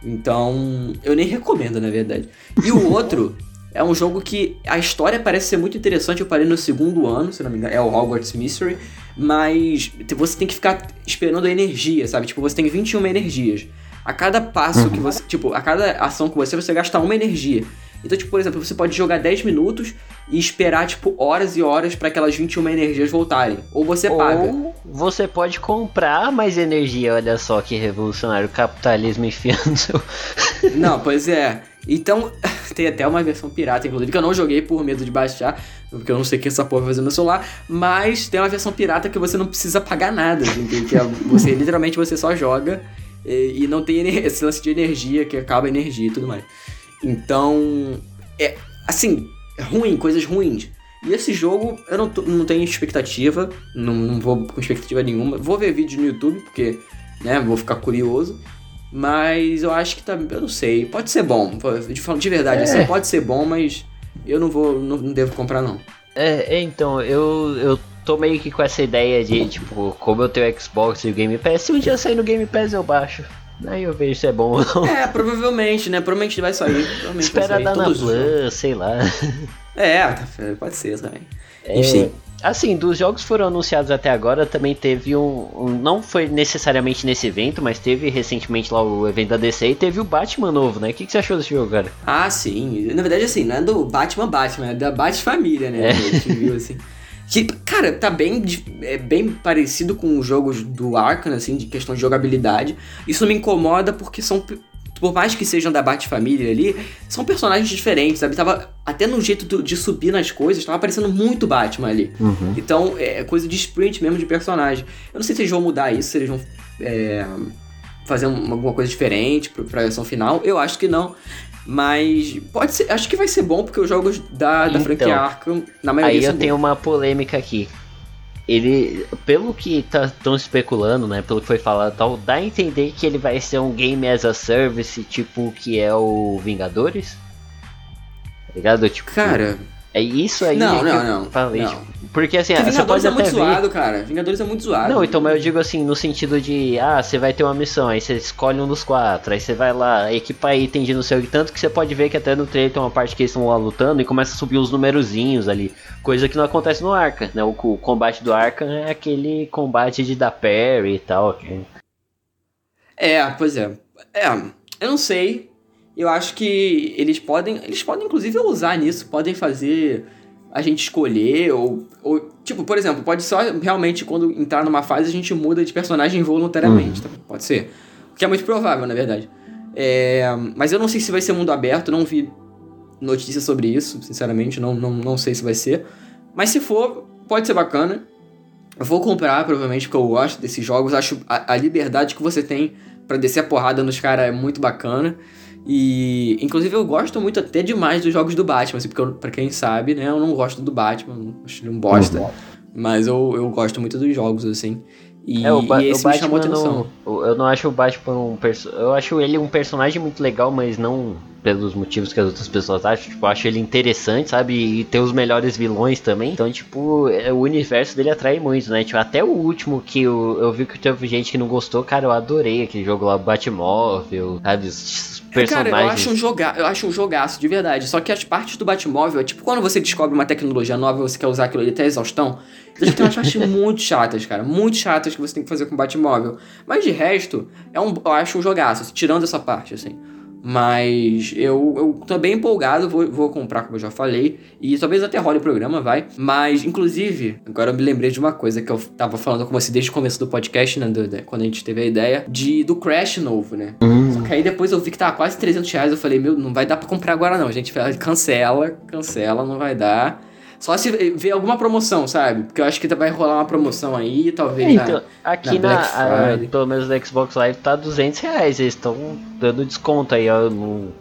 Speaker 2: Então, eu nem recomendo, na verdade. E o outro, É um jogo que a história parece ser muito interessante. Eu parei no segundo ano, se não me engano, é o Hogwarts Mystery. Mas você tem que ficar esperando a energia, sabe? Tipo, você tem 21 energias. A cada passo uhum. que você. Tipo, a cada ação que você, você gasta uma energia. Então, tipo, por exemplo, você pode jogar 10 minutos e esperar, tipo, horas e horas para aquelas 21 energias voltarem. Ou você Ou paga.
Speaker 1: Você pode comprar mais energia, olha só que revolucionário. O capitalismo enfiando.
Speaker 2: Não, pois é. Então, tem até uma versão pirata, inclusive, que eu não joguei por medo de baixar, porque eu não sei o que essa porra vai fazer no celular, mas tem uma versão pirata que você não precisa pagar nada, que é, você literalmente você só joga e, e não tem esse lance de energia, que acaba a energia e tudo mais. Então, é assim, é ruim, coisas ruins. E esse jogo eu não, não tenho expectativa, não, não vou com expectativa nenhuma. Vou ver vídeo no YouTube, porque, né, vou ficar curioso. Mas eu acho que tá. Eu não sei. Pode ser bom. De, de verdade, é. assim, pode ser bom, mas eu não vou. Não, não devo comprar, não.
Speaker 1: É, então, eu, eu tô meio que com essa ideia de, tipo, como eu tenho Xbox e o Game Pass, se um dia sair no Game Pass eu baixo. Aí eu vejo se é bom ou não.
Speaker 2: É, provavelmente, né? Provavelmente vai sair. Provavelmente
Speaker 1: Espera
Speaker 2: vai sair.
Speaker 1: dar na Plus, sei lá.
Speaker 2: É, pode ser também.
Speaker 1: É, Enfim. Assim, dos jogos que foram anunciados até agora, também teve um, um, Não foi necessariamente nesse evento, mas teve recentemente lá o evento da DC e teve o Batman novo, né? O que, que você achou desse jogo, cara?
Speaker 2: Ah, sim. Na verdade, assim, não é do Batman Batman, é da Bat-Família, né? É. A gente viu, assim. Que, cara, tá bem, é bem parecido com os jogos do Arkham, assim, de questão de jogabilidade. Isso me incomoda porque são por mais que sejam da Bat-Família ali, são personagens diferentes, sabe? Tava até no jeito de subir nas coisas, tava parecendo muito Batman ali. Uhum. Então, é coisa de sprint mesmo de personagem. Eu não sei se eles vão mudar isso, se eles vão é, fazer alguma coisa diferente pra, pra versão final. Eu acho que não. Mas pode ser, acho que vai ser bom, porque os jogos da, da então, franquia Arkham, na maioria
Speaker 1: Aí eu tenho uma polêmica aqui ele, pelo que estão tá, especulando, né, pelo que foi falado tal, dá a entender que ele vai ser um game as a service, tipo que é o Vingadores. Tá ligado? Tipo,
Speaker 2: Cara,
Speaker 1: é isso aí
Speaker 2: não, não, não,
Speaker 1: falei.
Speaker 2: Não.
Speaker 1: Tipo, porque assim,
Speaker 2: porque você pode é muito ver... zoado, cara. Vingadores é muito zoado.
Speaker 1: Não, então, mas eu digo assim, no sentido de, ah, você vai ter uma missão, aí você escolhe um dos quatro, aí você vai lá, equipa item de não sei o que, tanto que você pode ver que até no trailer tem uma parte que eles estão lá lutando e começa a subir os numerozinhos ali, coisa que não acontece no Arca, né? O, o combate do Arca é aquele combate de dar parry e tal. Que...
Speaker 2: É, pois é. É, eu não sei, eu acho que eles podem, eles podem inclusive usar nisso, podem fazer a gente escolher ou, ou tipo, por exemplo, pode só realmente quando entrar numa fase a gente muda de personagem voluntariamente, uhum. tá? pode ser, o que é muito provável na verdade. É, mas eu não sei se vai ser mundo aberto, não vi notícia sobre isso, sinceramente, não, não, não sei se vai ser. Mas se for, pode ser bacana. Eu vou comprar, provavelmente, porque eu gosto desses jogos. Acho a, a liberdade que você tem para descer a porrada nos caras é muito bacana. E, inclusive, eu gosto muito até demais dos jogos do Batman, assim, porque, eu, pra quem sabe, né, eu não gosto do Batman, acho ele um bosta. Uhum. Mas eu, eu gosto muito dos jogos, assim. E,
Speaker 1: é, o, ba e esse o Batman me chamou atenção. Não, eu não acho o Batman um Eu acho ele um personagem muito legal, mas não pelos motivos que as outras pessoas acham. Tipo, eu acho ele interessante, sabe? E tem os melhores vilões também. Então, tipo, é, o universo dele atrai muito, né? Tipo, até o último que eu, eu vi que teve gente que não gostou, cara, eu adorei aquele jogo lá, Batmóvel, sabe?
Speaker 2: Personagens. Cara, eu acho, um joga eu acho um jogaço, de verdade. Só que as partes do Batmóvel, é tipo quando você descobre uma tecnologia nova e você quer usar aquilo ali até a exaustão. Então tem umas partes muito chatas, cara. Muito chatas que você tem que fazer com o Batmóvel. Mas de resto, é um, eu acho um jogaço, tirando essa parte, assim. Mas eu, eu tô bem empolgado, vou, vou comprar, como eu já falei. E talvez até role o programa, vai. Mas, inclusive, agora eu me lembrei de uma coisa que eu tava falando com você desde o começo do podcast, né? Do, quando a gente teve a ideia, de, do Crash novo, né? Uhum. Que aí depois eu vi que tava quase 300 reais. Eu falei, meu, não vai dar pra comprar agora não. A gente cancela, cancela, não vai dar. Só se ver alguma promoção, sabe? Porque eu acho que vai rolar uma promoção aí, talvez. Então,
Speaker 1: na, aqui na, na a, pelo menos no Xbox Live tá 200 reais. Eles estão dando desconto aí, ó. No,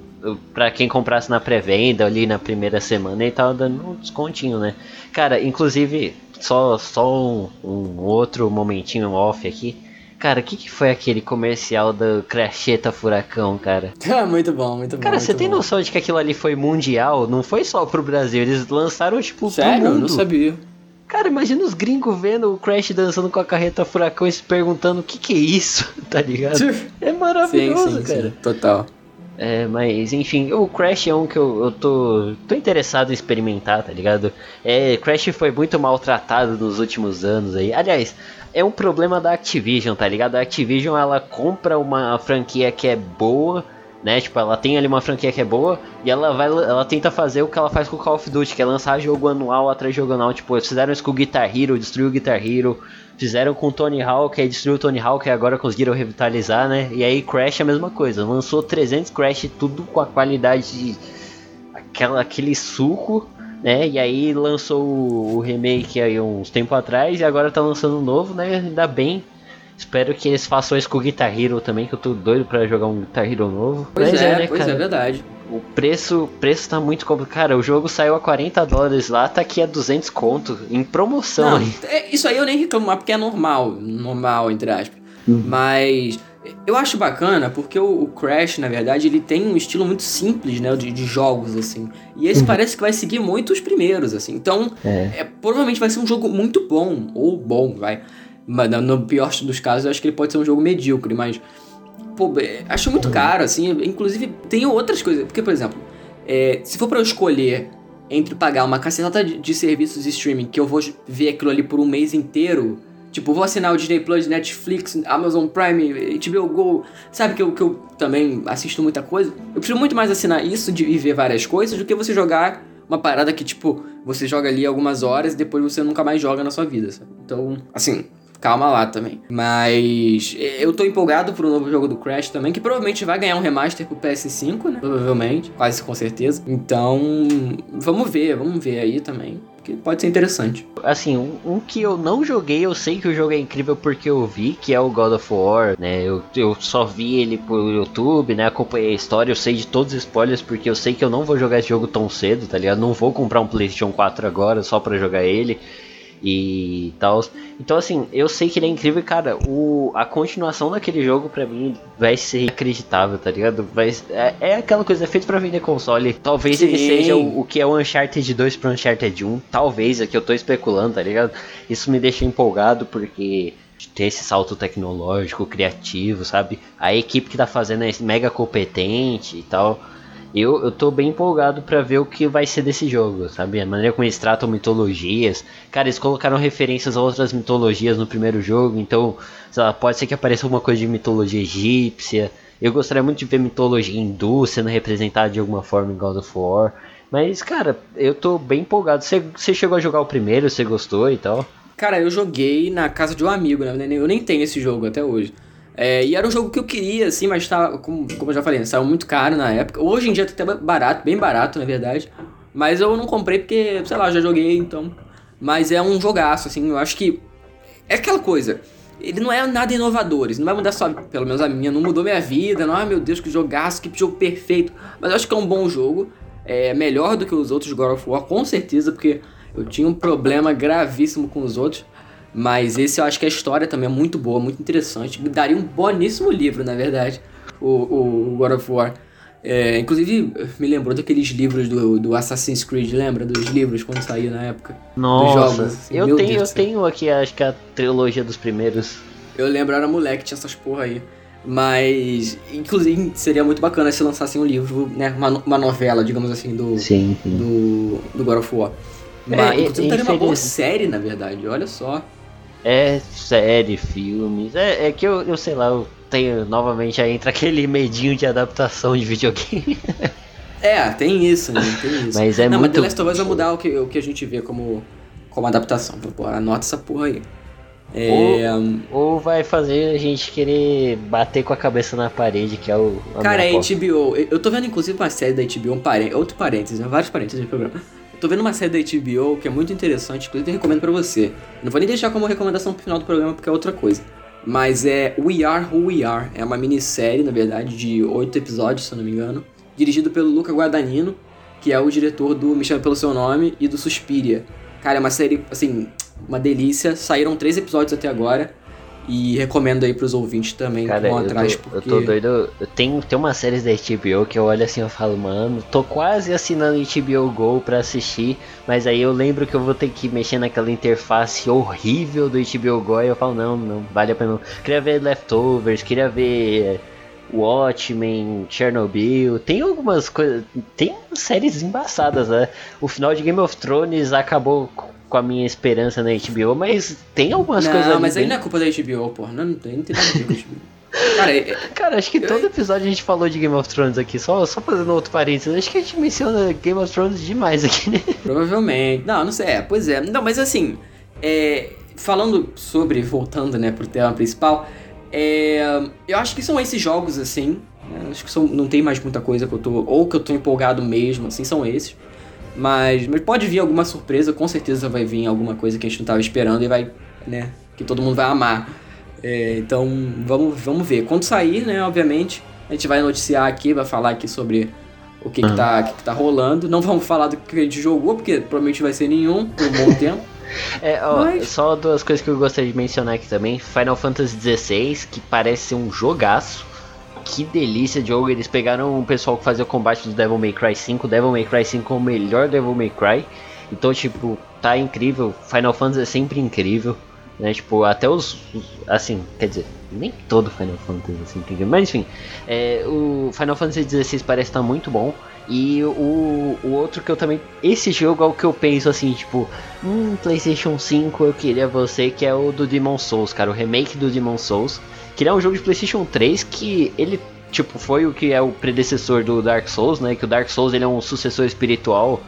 Speaker 1: pra quem comprasse na pré-venda ali na primeira semana, ele tava dando um descontinho, né? Cara, inclusive, só, só um, um outro momentinho off aqui. Cara, o que, que foi aquele comercial do Cracheta Furacão, cara?
Speaker 2: Ah, muito bom, muito bom.
Speaker 1: Cara,
Speaker 2: você
Speaker 1: tem
Speaker 2: bom.
Speaker 1: noção de que aquilo ali foi mundial? Não foi só pro Brasil, eles lançaram, tipo,
Speaker 2: Sério?
Speaker 1: pro mundo.
Speaker 2: Eu não sabia.
Speaker 1: Cara, imagina os gringos vendo o Crash dançando com a carreta furacão e se perguntando o que que é isso, tá ligado? É maravilhoso, sim, sim, cara. Sim,
Speaker 2: total.
Speaker 1: É, mas enfim, o Crash é um que eu, eu tô, tô interessado em experimentar, tá ligado? É, Crash foi muito maltratado nos últimos anos aí. Aliás, é um problema da Activision, tá ligado? A Activision ela compra uma franquia que é boa, né? Tipo, ela tem ali uma franquia que é boa e ela vai ela tenta fazer o que ela faz com o Call of Duty, que é lançar jogo anual atrás de jogo anual. Tipo, fizeram isso com o Guitar Hero, destruiu o Guitar Hero, fizeram com o Tony Hawk, aí destruiu o Tony Hawk e agora conseguiram revitalizar, né? E aí Crash é a mesma coisa, lançou 300 Crash tudo com a qualidade de aquela aquele suco né? E aí lançou o, remake aí uns tempo atrás e agora tá lançando um novo, né? Ainda bem. Espero que eles façam isso com o Guitar Hero também, que eu tô doido para jogar um Guitar Hero novo.
Speaker 2: Pois Mas é, é né, pois cara? é verdade.
Speaker 1: O preço, preço tá muito complicado. Cara, o jogo saiu a 40 dólares lá, tá aqui a 200 conto, em promoção. Não,
Speaker 2: é, isso aí eu nem reclamo porque é normal, normal, entre aspas. Uhum. Mas eu acho bacana porque o, Crash, na verdade, ele tem um estilo muito simples, né, de, de jogos, assim. E esse uhum. parece que vai seguir muito os primeiros, assim. Então, é. é. provavelmente vai ser um jogo muito bom, ou bom, vai. Mas no pior dos casos, eu acho que ele pode ser um jogo medíocre, mas... Pô, é, acho muito uhum. caro, assim. Inclusive, tem outras coisas. Porque, por exemplo, é, se for para eu escolher entre pagar uma cacetada de, de serviços de streaming que eu vou ver aquilo ali por um mês inteiro Tipo, vou assinar o Disney Plus, Netflix, Amazon Prime, HBO Go. Sabe que eu, que eu também assisto muita coisa? Eu prefiro muito mais assinar isso de, e ver várias coisas do que você jogar uma parada que, tipo, você joga ali algumas horas e depois você nunca mais joga na sua vida, sabe? Então, assim, calma lá também. Mas eu tô empolgado pro novo jogo do Crash também, que provavelmente vai ganhar um remaster pro PS5, né? Provavelmente, quase com certeza. Então, vamos ver, vamos ver aí também que pode ser interessante.
Speaker 1: Assim, um, um, que eu não joguei, eu sei que o jogo é incrível porque eu vi, que é o God of War, né? Eu, eu só vi ele por YouTube, né? Acompanhei a história, eu sei de todos os spoilers porque eu sei que eu não vou jogar esse jogo tão cedo, tá ligado? Não vou comprar um PlayStation 4 agora só para jogar ele e tal. Então, assim, eu sei que ele é incrível, cara. O, a continuação daquele jogo, pra mim, vai ser inacreditável, tá ligado? Vai, é, é aquela coisa feita para vender console. Talvez Sim. ele seja o, o, que é o Uncharted 2 pro Uncharted 1. Talvez, é que eu tô especulando, tá ligado? Isso me deixa empolgado porque ter esse salto tecnológico, criativo, sabe? A equipe que tá fazendo é mega competente e tal. Eu, eu tô bem empolgado para ver o que vai ser desse jogo, sabe? A maneira como eles tratam mitologias. Cara, eles colocaram referências a outras mitologias no primeiro jogo, então, lá, pode ser que apareça alguma coisa de mitologia egípcia. Eu gostaria muito de ver mitologia hindu sendo representada de alguma forma em God of War. Mas, cara, eu tô bem empolgado. Você chegou a jogar o primeiro, você gostou e tal?
Speaker 2: Cara, eu joguei na casa de um amigo, né? Eu nem tenho esse jogo até hoje. É, e era um jogo que eu queria, assim, mas tava, como, como eu já falei, saiu muito caro na época. Hoje em dia tá até barato, bem barato, na verdade. Mas eu não comprei porque, sei lá, já joguei, então. Mas é um jogaço, assim, eu acho que. É aquela coisa. Ele não é nada inovador, isso não vai mudar só, pelo menos a minha, não mudou minha vida, não, ai meu Deus, que jogaço, que jogo perfeito. Mas eu acho que é um bom jogo, é melhor do que os outros God of War, com certeza, porque eu tinha um problema gravíssimo com os outros. Mas esse eu acho que a história também é muito boa, muito interessante. Daria um boníssimo livro, na verdade, o, o God of War. É, inclusive, me lembrou daqueles livros do, do Assassin's Creed, lembra? Dos livros quando saiu na época.
Speaker 1: Nossa, jogos. Assim. eu, tenho, eu tenho aqui, acho que a trilogia dos primeiros.
Speaker 2: Eu lembro, era moleque, tinha essas porra aí. Mas, inclusive, seria muito bacana se lançassem um livro, né? Uma, uma novela, digamos assim, do, sim, sim. do, do God of War. Mas, é, inclusive, teria uma boa série, na verdade, olha só.
Speaker 1: É série, filmes. É, é que eu, eu sei lá, eu tenho novamente aí entra aquele medinho de adaptação de videogame.
Speaker 2: é, tem isso, né? Tem isso.
Speaker 1: Mas é
Speaker 2: Não,
Speaker 1: muito. Mas The
Speaker 2: Last of Us vai mudar o que, o que a gente vê como, como adaptação. Pô, anota essa porra aí.
Speaker 1: É... Ou, ou, vai fazer a gente querer bater com a cabeça na parede, que é o.
Speaker 2: Cara, é HBO. Eu tô vendo inclusive uma série da HBO, um parê... outro parênteses, né? vários parênteses no programa tô vendo uma série da HBO que é muito interessante, inclusive eu recomendo pra você. Não vou nem deixar como recomendação pro final do programa porque é outra coisa. Mas é We Are Who We Are. É uma minissérie, na verdade, de oito episódios, se eu não me engano. Dirigido pelo Luca Guadagnino, que é o diretor do Me Chame Pelo Seu Nome e do Suspiria. Cara, é uma série, assim, uma delícia. Saíram três episódios até agora. E recomendo aí pros ouvintes também
Speaker 1: Cara, que vão atrás. Tô, porque... Eu tô doido. Eu tenho, tem uma série da HBO que eu olho assim e falo, mano, tô quase assinando HBO Go pra assistir. Mas aí eu lembro que eu vou ter que mexer naquela interface horrível do HBO Go. E eu falo, não, não, vale a pena. Queria ver Leftovers, queria ver Watchmen, Chernobyl, tem algumas coisas, tem séries embaçadas, né? O final de Game of Thrones acabou com a minha esperança na HBO, mas tem algumas
Speaker 2: não,
Speaker 1: coisas
Speaker 2: Não, mas aí não é culpa da HBO, pô. Não, não, tem, não tem nada a ver com a HBO.
Speaker 1: Cara, é, cara, acho que eu, todo episódio a gente falou de Game of Thrones aqui, só, só fazendo outro parênteses. Acho que a gente menciona Game of Thrones demais aqui, né?
Speaker 2: Provavelmente. Não, não sei, é, pois é. Não, mas assim, é, falando sobre, voltando, né, pro tema principal, é, eu acho que são esses jogos, assim, né, acho que são, não tem mais muita coisa que eu tô, ou que eu tô empolgado mesmo, assim, são esses. Mas, mas pode vir alguma surpresa, com certeza vai vir alguma coisa que a gente não tava esperando e vai, né, que todo mundo vai amar. É, então, vamos, vamos ver. Quando sair, né, obviamente, a gente vai noticiar aqui, vai falar aqui sobre o que, que, tá, que, que tá rolando. Não vamos falar do que a gente jogou, porque provavelmente vai ser nenhum por um bom tempo.
Speaker 1: É, ó, Mas... só duas coisas que eu gostaria de mencionar aqui também. Final Fantasy XVI, que parece ser um jogaço. Que delícia de jogo. Eles pegaram o pessoal que fazia o combate do Devil May Cry 5. Devil May Cry 5 é o melhor Devil May Cry. Então, tipo, tá incrível. Final Fantasy é sempre incrível. Né? Tipo, até os, Assim, quer dizer, nem todo Final Fantasy assim Mas enfim, é, o Final Fantasy XVI parece estar muito bom. E o, o outro que eu também. Esse jogo é o que eu penso assim, tipo, um PlayStation 5 eu queria você, que é o do Demon Souls, cara, o remake do Demon Souls. Que é um jogo de PlayStation 3 que ele, tipo, foi o que é o predecessor do Dark Souls, né? Que o Dark Souls ele é um sucessor espiritual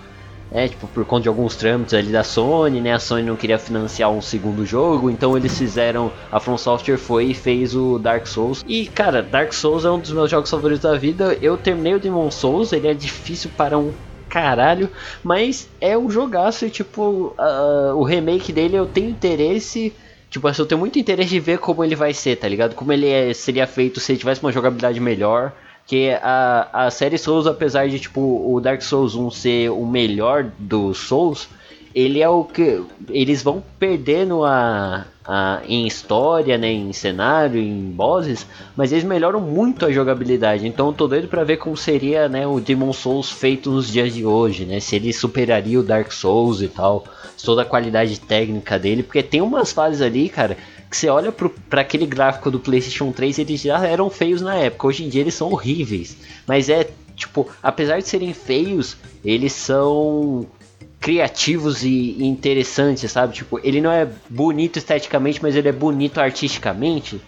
Speaker 1: é, tipo, por conta de alguns trâmites ali da Sony, né? A Sony não queria financiar um segundo jogo, então eles fizeram. A From Software foi e fez o Dark Souls. E, cara, Dark Souls é um dos meus jogos favoritos da vida. Eu terminei o Demon Souls, ele é difícil para um caralho, mas é um jogaço e, tipo, uh, o remake dele eu tenho interesse. Tipo, assim, eu tenho muito interesse de ver como ele vai ser, tá ligado? Como ele é, seria feito se ele tivesse uma jogabilidade melhor que a, a série Souls, apesar de tipo o Dark Souls 1 ser o melhor dos Souls, ele é o que eles vão perdendo a, a em história, né, em cenário, em bosses, mas eles melhoram muito a jogabilidade. Então eu tô doido para ver como seria, né, o Demon Souls feito nos dias de hoje, né? Se ele superaria o Dark Souls e tal, toda a qualidade técnica dele, porque tem umas fases ali, cara, que você olha para aquele gráfico do PlayStation 3, eles já eram feios na época. Hoje em dia eles são horríveis. Mas é, tipo, apesar de serem feios, eles são criativos e interessantes, sabe? Tipo, ele não é bonito esteticamente, mas ele é bonito artisticamente.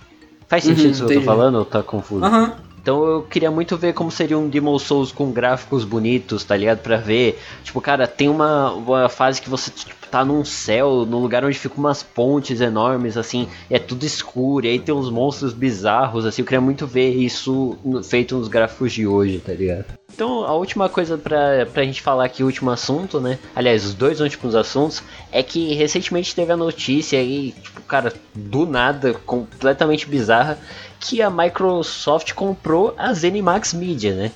Speaker 1: Faz sentido uhum, o que eu tô falando ou tá confuso?
Speaker 2: Uhum.
Speaker 1: Então eu queria muito ver como seria um Demon Souls com gráficos bonitos, tá ligado? Pra ver. Tipo, cara, tem uma, uma fase que você tá num céu, num lugar onde ficam umas pontes enormes, assim, é tudo escuro, e aí tem uns monstros bizarros, assim. Eu queria muito ver isso feito nos gráficos de hoje, tá ligado? Então, a última coisa pra, pra gente falar aqui, o último assunto, né? Aliás, os dois últimos assuntos, é que recentemente teve a notícia aí, tipo, cara, do nada, completamente bizarra, que a Microsoft comprou a ZeniMax Media, né?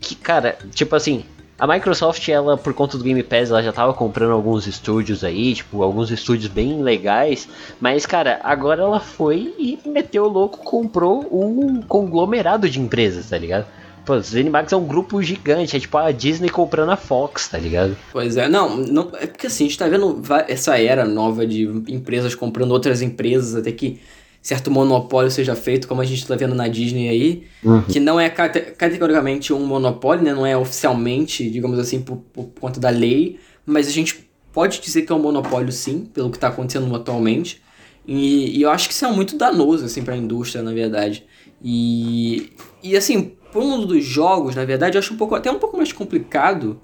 Speaker 1: Que, cara, tipo assim, a Microsoft, ela, por conta do Game Pass, ela já tava comprando alguns estúdios aí, tipo, alguns estúdios bem legais, mas, cara, agora ela foi e meteu o louco, comprou um conglomerado de empresas, tá ligado? Pô, Zenimax é um grupo gigante, é tipo a Disney comprando a Fox, tá ligado?
Speaker 2: Pois é, não, não é porque assim, a gente tá vendo essa era nova de empresas comprando outras empresas, até que certo monopólio seja feito, como a gente está vendo na Disney aí, uhum. que não é categoricamente um monopólio, né? não é oficialmente, digamos assim, por, por conta da lei, mas a gente pode dizer que é um monopólio sim, pelo que está acontecendo atualmente. E, e, eu acho que isso é muito danoso assim, para a indústria, na verdade. E, e assim, pro mundo dos jogos, na verdade, eu acho um pouco, até um pouco mais complicado,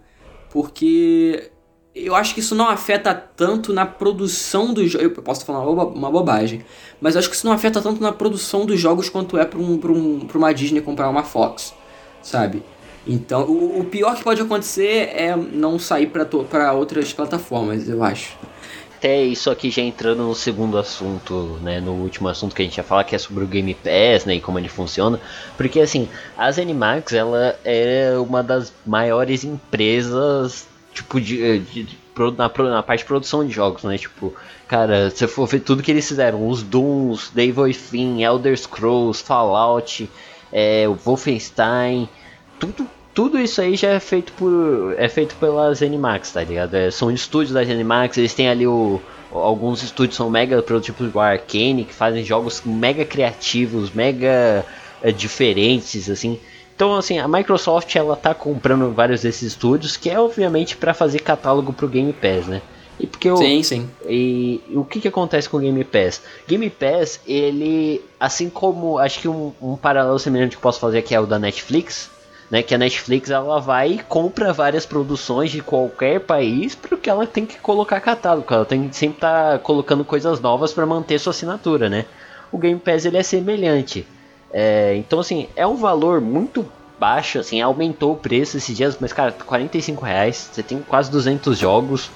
Speaker 2: porque eu acho que isso não afeta tanto na produção dos jogos. Eu posso falar uma bobagem, mas eu acho que isso não afeta tanto na produção dos jogos quanto é para um, pra um, pra uma Disney comprar uma Fox, sabe? Então, o, o pior que pode acontecer é não sair para outras plataformas, eu acho.
Speaker 1: Até isso aqui já entrando no segundo assunto, né, no último assunto que a gente ia falar, que é sobre o Game Pass, né, e como ele funciona, porque assim, a ZeniMax, ela é uma das maiores empresas tipo, de, eh, de, de na, na, parte de produção de jogos, né? Tipo, cara, se for ver tudo que eles fizeram, os Dooms, Devil Within, Elder Scrolls, Fallout, é, o Wolfenstein, tudo, tudo isso aí já é feito por é feito pela ZeniMax, tá ligado? É, são estúdios da ZeniMax, eles têm ali o alguns estúdios são mega produtivos tipo o Arcane, que fazem jogos mega criativos, mega é, diferentes, assim. Então, assim, a Microsoft ela tá comprando vários desses estúdios, que é obviamente para fazer catálogo pro Game Pass, né?
Speaker 2: E porque sim, sim.
Speaker 1: E, e, o que que acontece com o Game Pass? Game Pass, ele, assim como, acho que um, um paralelo semelhante que eu posso fazer aqui é o da Netflix, né? Que a Netflix ela vai e compra várias produções de qualquer país porque ela tem que colocar catálogo, ela tem que sempre estar tá colocando coisas novas para manter sua assinatura, né? O Game Pass ele é semelhante. É, então, assim, é um valor muito baixo, assim, aumentou o preço esses dias, mas, cara, 45 reais, você tem quase 200 jogos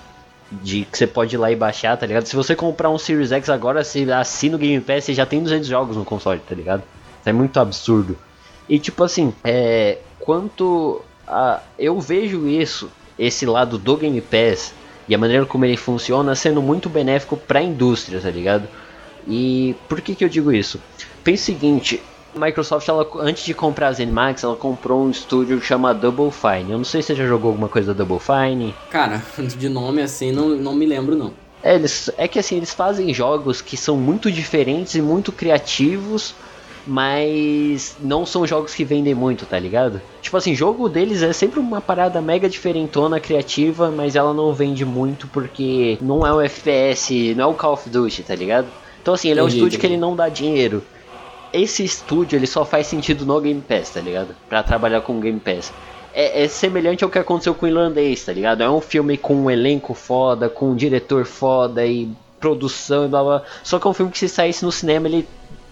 Speaker 1: de que você pode ir lá e baixar, tá ligado? Se você comprar um Series X agora, você assina o Game Pass, você já tem 200 jogos no console, tá ligado? Isso é muito absurdo. E, tipo assim, é, quanto a... Eu vejo isso, esse lado do Game Pass, e a maneira como ele funciona, sendo muito benéfico para a indústria, tá ligado? E por que que eu digo isso? Pense o seguinte, Microsoft, ela, antes de comprar a ZeniMax, ela comprou um estúdio chamado Double Fine. Eu não sei se você já jogou alguma coisa da Double Fine.
Speaker 2: Cara, de nome assim, não, não me lembro não.
Speaker 1: É, eles, é que assim, eles fazem jogos que são muito diferentes e muito criativos, mas não são jogos que vendem muito, tá ligado? Tipo assim, jogo deles é sempre uma parada mega diferentona, criativa, mas ela não vende muito porque não é um FPS, não é o Call of Duty, tá ligado? Então assim, ele é um estúdio entendi. que ele não dá dinheiro esse estúdio ele só faz sentido no Game Pass, tá ligado? Pra trabalhar com o Game Pass. É, é, semelhante ao que aconteceu com o Irlandês, tá ligado? É um filme com um elenco foda, com um diretor foda e produção e blá blá. Só que é um filme que se saísse no cinema ele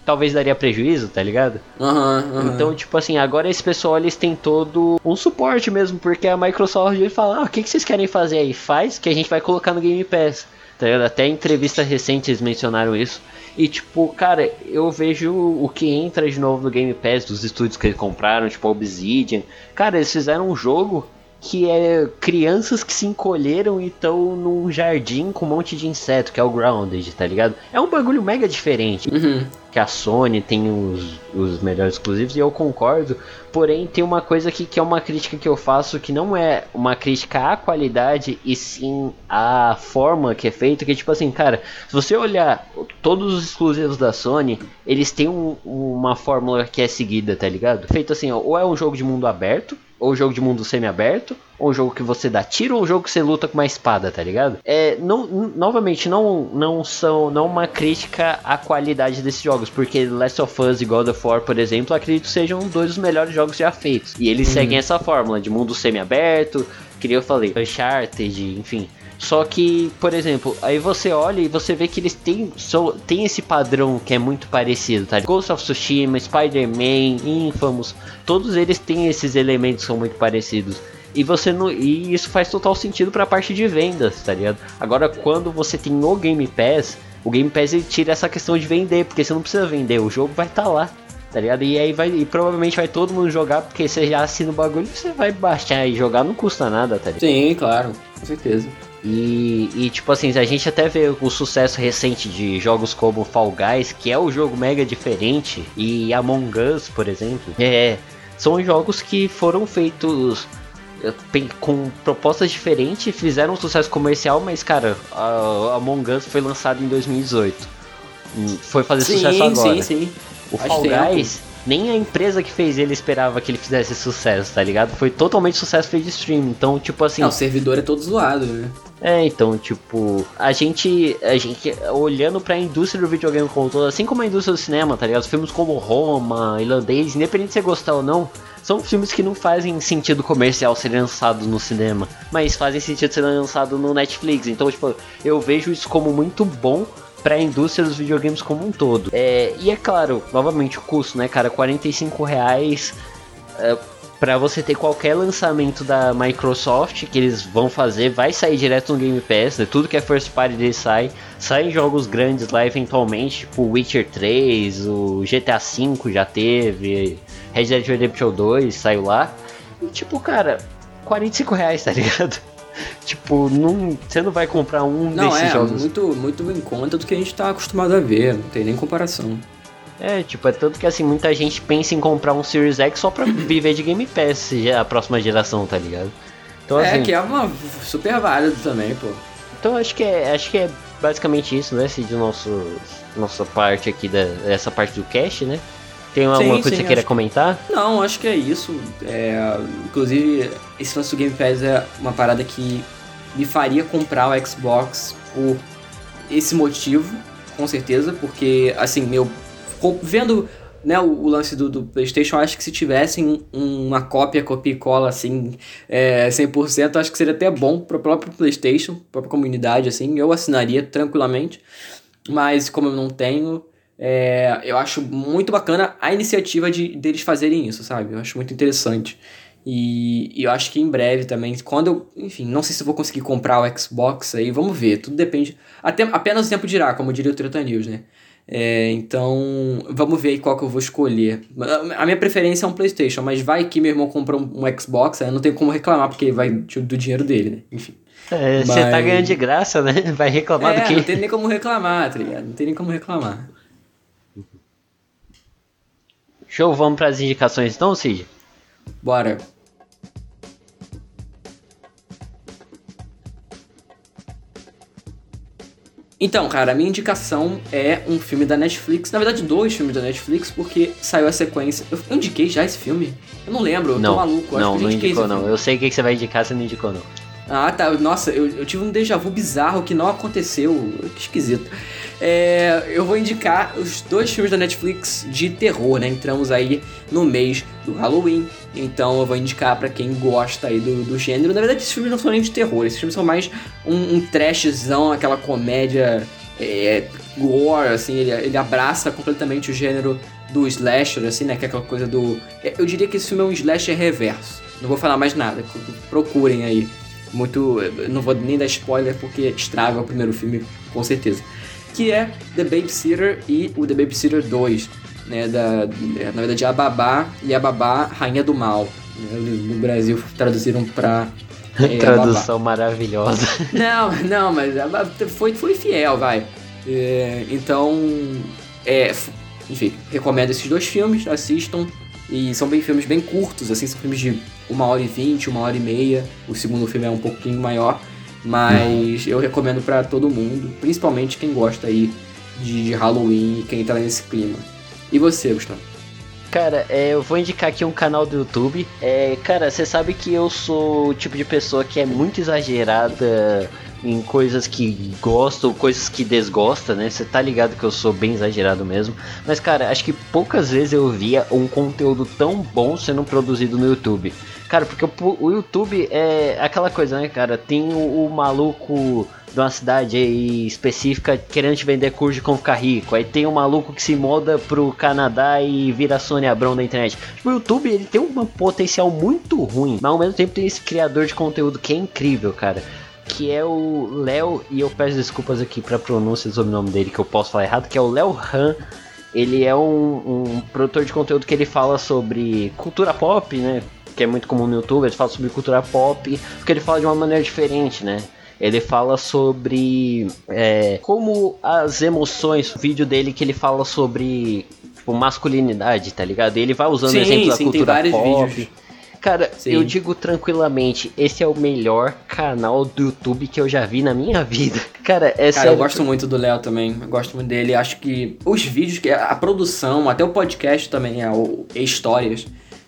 Speaker 1: talvez daria prejuízo, tá ligado?
Speaker 2: Uhum, uhum.
Speaker 1: Então, tipo assim, agora esse pessoal eles têm todo um suporte mesmo, porque a Microsoft ele fala: ah, o que, que vocês querem fazer aí? Faz que a gente vai colocar no Game Pass. Tá ligado? Até em entrevistas recentes mencionaram isso. E tipo, cara, eu vejo o que entra de novo no Game Pass dos estúdios que eles compraram, tipo Obsidian. Cara, eles fizeram um jogo que é crianças que se encolheram e estão num jardim com um monte de inseto, que é o Grounded, tá ligado? É um bagulho mega diferente.
Speaker 2: Uhum.
Speaker 1: Que a Sony tem os, os melhores exclusivos, e eu concordo. Porém, tem uma coisa aqui que é uma crítica que eu faço que não é uma crítica à qualidade, e sim à forma que é feita. Que tipo assim, cara, se você olhar todos os exclusivos da Sony, eles têm um, uma fórmula que é seguida, tá ligado? Feito assim, ó, ou é um jogo de mundo aberto, ou jogo de mundo semi-aberto, ou jogo que você dá tiro, ou jogo que você luta com uma espada, tá ligado? É, não, novamente, não, não são não uma crítica à qualidade desses jogos, porque Last of Us e God of War, por exemplo, acredito sejam dois dos melhores jogos já feitos. E eles uhum. seguem essa fórmula de mundo semi-aberto, que eu falei, Uncharted, enfim. Só que, por exemplo, aí você olha e você vê que eles têm, so, têm esse padrão que é muito parecido, tá? Ghost of Tsushima, Spider-Man, Infamous, todos eles têm esses elementos que são muito parecidos. E você não, e isso faz total sentido para a parte de vendas, tá ligado? Agora quando você tem o Game Pass, o Game Pass ele tira essa questão de vender, porque você não precisa vender, o jogo vai estar tá lá, tá ligado? E aí vai e provavelmente vai todo mundo jogar porque você já assina o bagulho, você vai baixar e jogar não custa nada, tá ligado?
Speaker 2: Sim, claro, com certeza.
Speaker 1: E, e, tipo assim, a gente até vê o sucesso recente de jogos como Fall Guys, que é um jogo mega diferente, e Among Us, por exemplo, é, são jogos que foram feitos é, com propostas diferentes, fizeram um sucesso comercial, mas cara, a Among Us foi lançado em 2018. Hum, foi fazer sim, sucesso agora. Sim, sim. O Fall Guys nem a empresa que fez ele esperava que ele fizesse sucesso, tá ligado? Foi totalmente sucesso feito de stream. Então, tipo assim.
Speaker 2: Não, o servidor é todo zoado, né?
Speaker 1: É, então, tipo, a gente, a gente olhando para a indústria do videogame como todo, assim como a indústria do cinema, tá ligado? Filmes como Roma, Irlandês, independente de você gostar ou não, são filmes que não fazem sentido comercial serem lançados no cinema, mas fazem sentido serem lançados no Netflix. Então, tipo, eu vejo isso como muito bom para a indústria dos videogames como um todo. É, e é claro, novamente o custo, né, cara, 45 reais é, para você ter qualquer lançamento da Microsoft que eles vão fazer, vai sair direto no Game Pass, né? tudo que é first party deles sai, saem jogos grandes lá eventualmente, tipo Witcher 3, o GTA V já teve, Red Dead Redemption 2 saiu lá, e tipo, cara, 45 reais, tá ligado? tipo, não, você não vai comprar um não, desses
Speaker 2: é,
Speaker 1: jogos.
Speaker 2: Muito, muito em conta do que a gente tá acostumado a ver, não tem nem comparação.
Speaker 1: É, tipo, é tanto que assim, muita gente pensa em comprar um Series X só pra viver de Game Pass a próxima geração, tá ligado?
Speaker 2: Então, é, assim, que é uma super válido também, pô.
Speaker 1: Então acho que é, acho que é basicamente isso, né? De nosso, nossa parte aqui, da, essa parte do cache, né? Tem alguma sim, coisa sim, que você queira comentar?
Speaker 2: Não, acho que é isso. É, inclusive, esse lance do Game Pass é uma parada que me faria comprar o Xbox por esse motivo, com certeza, porque, assim, meu. Vendo né, o, o, lance do, do, PlayStation, acho que se tivessem um, uma cópia, copia e cola, assim, é, 100%, acho que seria até bom para o próprio PlayStation, própria comunidade, assim, eu assinaria tranquilamente, mas como eu não tenho, é, eu acho muito bacana a iniciativa de deles fazerem isso, sabe? Eu acho muito interessante. E, e, eu acho que em breve também, quando eu, enfim, não sei se vou conseguir comprar o Xbox aí, vamos ver, tudo depende. Até, apenas o tempo dirá, como diria o Treta News, né? É, então, vamos ver aí qual que eu vou escolher. A minha preferência é um PlayStation, mas vai que meu irmão compra um, um Xbox, aí não tenho como reclamar, porque vai do dinheiro dele, né? Enfim.
Speaker 1: É, você tá ganhando de graça, né? Vai reclamar
Speaker 2: é,
Speaker 1: do quê?
Speaker 2: Não tem nem como reclamar, tá ligado? Não tem nem como reclamar.
Speaker 1: Show, vamos para as indicações então, Cid?
Speaker 2: Bora. Então, cara, a minha indicação é um filme da Netflix. Na verdade, dois filmes da Netflix, porque saiu a sequência. Eu, eu indiquei já esse filme? Eu não lembro, eu
Speaker 1: não,
Speaker 2: tô maluco.
Speaker 1: Não, não indicou não. Eu sei o que você vai indicar, você não indicou não.
Speaker 2: Ah, tá. Nossa, eu, eu tive um déjà vu bizarro que não aconteceu. Que esquisito. É, eu vou indicar os dois filmes da Netflix de terror, né? Entramos aí no mês do Halloween. Então eu vou indicar para quem gosta aí do, do gênero. Na verdade, esses filmes não são nem de terror. Esses filmes são mais um, um trashzão, aquela comédia é, gore, assim. Ele, ele abraça completamente o gênero do slasher, assim, né? Que é aquela coisa do... É, eu diria que esse filme é um slasher reverso. Não vou falar mais nada. Procurem aí muito. Não vou nem dar spoiler porque estraga o primeiro filme, com certeza. Que é The Babysitter e o The Babysitter 2. Né, da, na verdade, a Babá e a Babá Rainha do Mal. Né, no Brasil traduziram pra.
Speaker 1: É, Tradução maravilhosa.
Speaker 2: Não, não, mas foi, foi fiel, vai. É, então, é, enfim, recomendo esses dois filmes, assistam. E são bem filmes bem curtos, assim, são filmes de uma hora e vinte, uma hora e meia. O segundo filme é um pouquinho maior, mas eu recomendo para todo mundo, principalmente quem gosta aí de Halloween e quem tá nesse clima. E você, Gustavo?
Speaker 1: Cara, é, eu vou indicar aqui um canal do YouTube. É, cara, você sabe que eu sou o tipo de pessoa que é muito exagerada em coisas que gosta ou coisas que desgosta, né? Você tá ligado que eu sou bem exagerado mesmo. Mas, cara, acho que poucas vezes eu via um conteúdo tão bom sendo produzido no YouTube. Cara, porque o, o YouTube é aquela coisa, né, cara? Tem o, o maluco de uma cidade específica querendo te vender curso de como ficar rico. Aí tem um maluco que se molda pro Canadá e vira Sônia Abrão da internet. Tipo, o YouTube ele tem um potencial muito ruim, mas ao mesmo tempo tem esse criador de conteúdo que é incrível, cara que é o Léo, e eu peço desculpas aqui pra pronúncia do sobrenome dele, que eu posso falar errado, que é o Léo Han. Ele é um, um, produtor de conteúdo que ele fala sobre cultura pop, né? Que é muito comum no YouTube, ele fala sobre cultura pop, porque ele fala de uma maneira diferente, né? Ele fala sobre é, como as emoções, o vídeo dele que ele fala sobre tipo, masculinidade, tá ligado? Ele vai usando
Speaker 2: sim,
Speaker 1: exemplos
Speaker 2: sim,
Speaker 1: da cultura pop.
Speaker 2: Vídeos.
Speaker 1: Cara, Sim. eu digo tranquilamente, esse é o melhor canal do YouTube que eu já vi na minha vida. Cara, é
Speaker 2: Cara, eu gosto muito do Léo também. Eu gosto muito dele. Acho que os vídeos, a produção, até o podcast também, é o Histórias.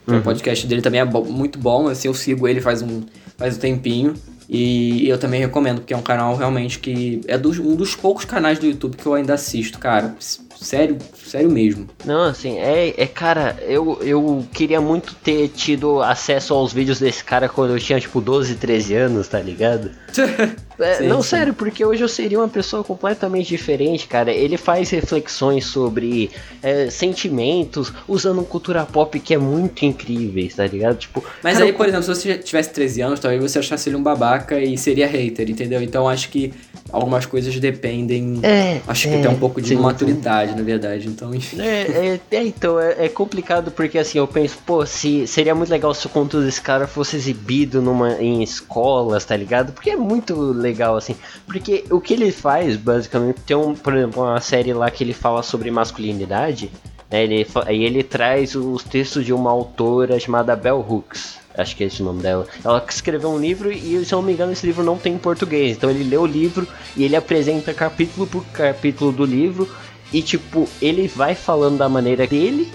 Speaker 2: Uhum. O podcast dele também é muito bom. Assim, eu sigo ele faz um, faz um tempinho. E eu também recomendo, porque é um canal realmente que é dos, um dos poucos canais do YouTube que eu ainda assisto, cara. Sério, sério mesmo.
Speaker 1: Não, assim, é, é cara, eu, eu queria muito ter tido acesso aos vídeos desse cara quando eu tinha, tipo, 12, 13 anos, tá ligado? é, sim, não, sim. sério, porque hoje eu seria uma pessoa completamente diferente, cara. Ele faz reflexões sobre é, sentimentos, usando cultura pop que é muito incríveis, tá ligado? Tipo,
Speaker 2: Mas cara, aí, por exemplo, se você tivesse 13 anos, talvez você achasse ele um babaca e seria hater, entendeu? Então acho que algumas coisas dependem. É, acho que é, tem um pouco de sim, maturidade, na verdade. Então, enfim.
Speaker 1: É, é, é então, é, é, complicado porque assim, eu penso, pô, se seria muito legal se o conteúdo desse cara fosse exibido numa, em escolas, tá ligado? Porque é muito legal, assim. Porque o que ele faz, basicamente, tem um, por exemplo, uma série lá que ele fala sobre masculinidade. Né, ele, aí ele traz os textos de uma autora chamada Bell Hooks acho que é esse o nome dela. Ela escreveu um livro e, se eu não me engano, esse livro não tem em português. Então ele lê o livro e ele apresenta capítulo por capítulo do livro. E tipo, ele vai falando da maneira dele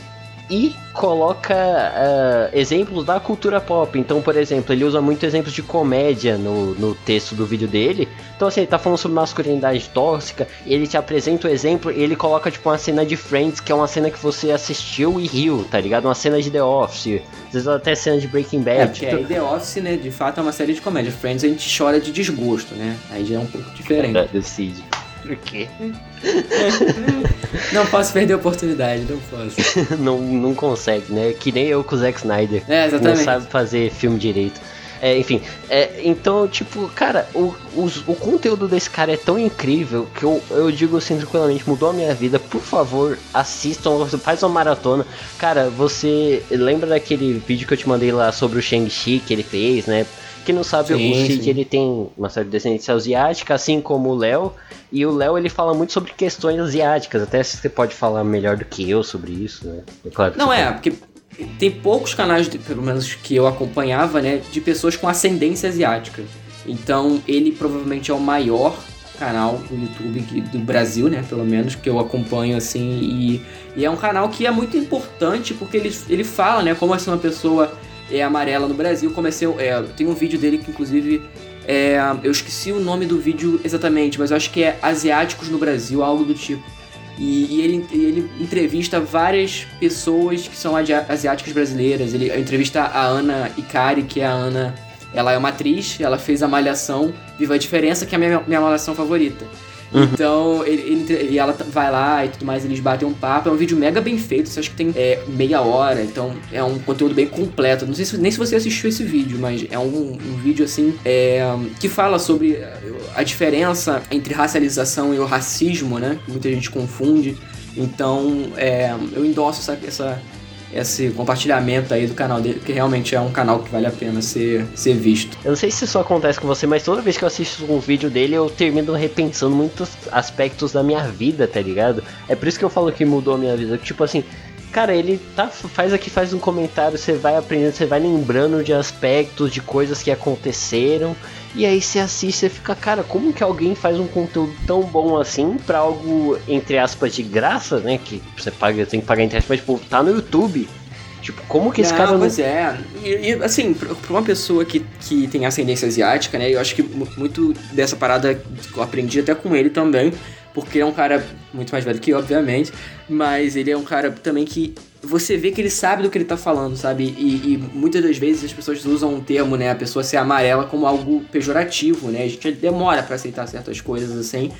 Speaker 1: e coloca uh, exemplos da cultura pop. Então, por exemplo, ele usa muito exemplos de comédia no, no texto do vídeo dele. Então, assim, ele tá falando sobre masculinidade tóxica, ele te apresenta o exemplo e ele coloca, tipo, uma cena de Friends, que é uma cena que você assistiu e riu, tá ligado? Uma cena de The Office, às vezes até cena de Breaking Bad.
Speaker 2: É, porque tipo... The Office, né, de fato é uma série de comédia. Friends a gente chora de desgosto, né? Aí já é um pouco diferente. É,
Speaker 1: decide. Por quê?
Speaker 2: não posso perder a oportunidade, não posso.
Speaker 1: não, não consegue, né? Que nem eu com o Zack Snyder.
Speaker 2: É, exatamente.
Speaker 1: Não sabe fazer filme direito. É, enfim, é, então, tipo, cara, o, o, o, conteúdo desse cara é tão incrível que eu, eu digo assim tranquilamente, mudou a minha vida. Por favor, assistam, faz uma maratona. Cara, você lembra daquele vídeo que eu te mandei lá sobre o Shang-Chi que ele fez, né? Quem não sabe, sim, o Cid ele tem uma certa descendência asiática, assim como o Léo. E o Léo ele fala muito sobre questões asiáticas. Até se você pode falar melhor do que eu sobre isso, né?
Speaker 2: É claro não é, pode. porque tem poucos canais, pelo menos que eu acompanhava, né, de pessoas com ascendência asiática. Então ele provavelmente é o maior canal do YouTube do Brasil, né, pelo menos, que eu acompanho assim. E, e é um canal que é muito importante porque ele, ele fala, né, como assim uma pessoa é amarela no Brasil. Comecei. É, tem um vídeo dele que, inclusive. É, eu esqueci o nome do vídeo exatamente, mas eu acho que é Asiáticos no Brasil, algo do tipo. E, e ele, ele entrevista várias pessoas que são asiáticas brasileiras. Ele entrevista a Ana Ikari, que é a Ana. Ela é uma atriz, ela fez a Malhação Viva a Diferença, que é a minha, minha Malhação favorita. Uhum. Então, ele, ele, e ela vai lá e tudo mais, eles batem um papo. É um vídeo mega bem feito, você acha que tem é, meia hora, então é um conteúdo bem completo. Não sei se, nem se você assistiu esse vídeo, mas é um, um vídeo assim é, que fala sobre a diferença entre racialização e o racismo, né? Muita gente confunde. Então, é, eu endosso essa, essa esse compartilhamento aí do canal dele, que realmente é um canal que vale a pena ser, ser visto.
Speaker 1: Eu não sei se isso acontece com você, mas toda vez que eu assisto um vídeo dele, eu termino repensando muitos aspectos da minha vida, tá ligado? É por isso que eu falo que mudou a minha vida. Tipo assim, cara, ele tá, faz aqui, faz um comentário, você vai aprendendo, você vai lembrando de aspectos, de coisas que aconteceram. E aí você assiste, você fica, cara, como que alguém faz um conteúdo tão bom assim para algo, entre aspas, de graça, né? Que você paga, tem que pagar entre aspas, mas, tipo, tá no YouTube. Tipo, como que esse
Speaker 2: não,
Speaker 1: cara
Speaker 2: não. Pois é. E, e, assim, pra uma pessoa que, que tem ascendência asiática, né? Eu acho que muito dessa parada eu aprendi até com ele também. Porque é um cara muito mais velho que eu, obviamente. Mas ele é um cara também que você vê que ele sabe do que ele tá falando, sabe? E, e, muitas das vezes as pessoas usam um termo, né? A pessoa ser amarela como algo pejorativo, né? A gente demora para aceitar certas coisas assim.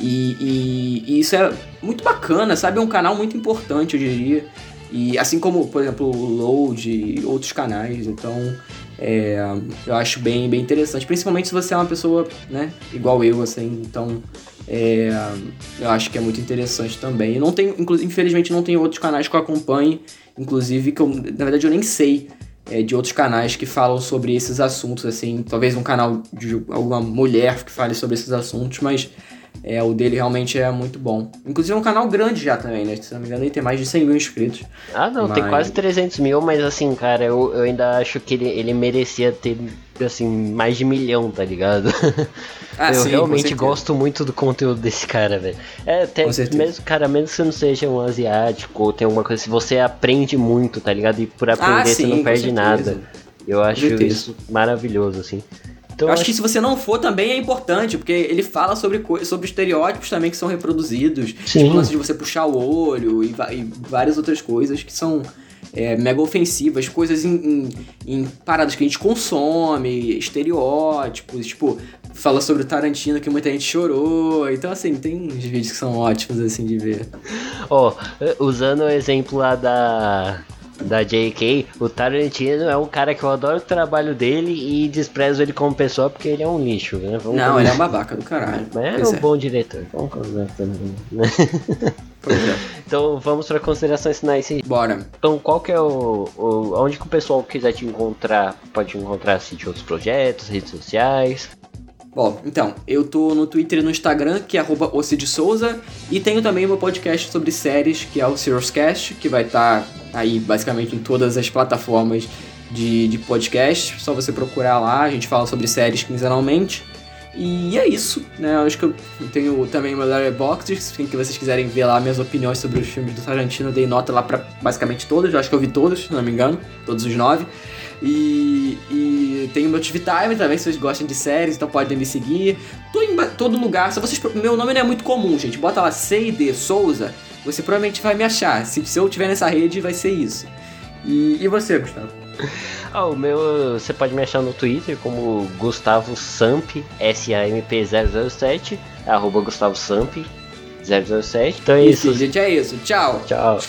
Speaker 2: E, e, e, isso é muito bacana, sabe? É um canal muito importante, eu diria. E assim como, por exemplo, o Load e outros canais. Então, é, eu acho bem, bem interessante. Principalmente se você é uma pessoa, né? Igual eu, assim. Então, é, eu acho que é muito interessante também. E não tem, infelizmente não tem outros canais que eu acompanhe, inclusive que eu, na verdade eu nem sei é, de outros canais que falam sobre esses assuntos, assim, talvez um canal de alguma mulher que fale sobre esses assuntos, mas é, o dele realmente é muito bom. Inclusive é um canal grande já também, né? Se não me engano, ele tem mais de 100 mil inscritos.
Speaker 1: Ah, não, mas... tem quase 300 mil, mas assim, cara, eu, eu ainda acho que ele, ele merecia ter, assim, mais de milhão, tá ligado? Ah, eu sim, realmente gosto muito do conteúdo desse cara, velho. É, até mesmo, cara, mesmo que você não seja um asiático ou tem alguma coisa assim, você aprende muito, tá ligado? E por aprender ah, sim, você não perde nada. Eu acho isso maravilhoso, assim.
Speaker 2: Então, eu acho que se você não for também é importante, porque ele fala sobre, sobre estereótipos também que são reproduzidos. Sim. Tipo, de você puxar o olho e, e várias outras coisas que são é, mega ofensivas, coisas em, em, em, paradas que a gente consome, estereótipos, tipo, fala sobre o Tarantino que muita gente chorou. Então, assim, tem uns vídeos que são ótimos, assim, de ver.
Speaker 1: Ó, oh, usando o exemplo lá da da JK, o Tarantino é um cara que eu adoro o trabalho dele e desprezo ele como pessoa porque ele é um lixo, né?
Speaker 2: Vamos Não, ele é um babaca do caralho.
Speaker 1: Mas é um é. bom diretor. Vamos conversar também? Pois é. Então vamos para considerações finais.
Speaker 2: Bora.
Speaker 1: Então qual que é o, o onde que o pessoal quiser te encontrar, pode encontrar assistir outros projetos, redes sociais?
Speaker 2: Bom, então, eu tô no Twitter e no Instagram, que é arroba Souza, e tenho também meu podcast sobre séries, que é o Cast, que vai estar tá aí basicamente em todas as plataformas de, de podcast. Só você procurar lá, a gente fala sobre séries quinzenalmente. E é isso, né? Eu acho que eu tenho também meu Letterboxd, que vocês quiserem ver lá minhas opiniões sobre os filmes do Tarantino, eu dei nota lá pra basicamente todos, eu acho que eu vi todos, se não me engano, todos os nove. E, e tem o meu TV Time também, se vocês gostam de séries, então podem me seguir. Tô em todo lugar, se vocês, meu nome não é muito comum, gente, bota lá C&D Souza, você provavelmente vai me achar. Se, se eu tiver nessa rede, vai ser isso. E, e você, Gustavo?
Speaker 1: Ah, o meu, você pode me achar no Twitter como Gustavo Samp, S-A-M-P 007, arroba Gustavo Samp 007.
Speaker 2: Então é isso. isso. gente, é isso. Tchau.
Speaker 1: Tchau.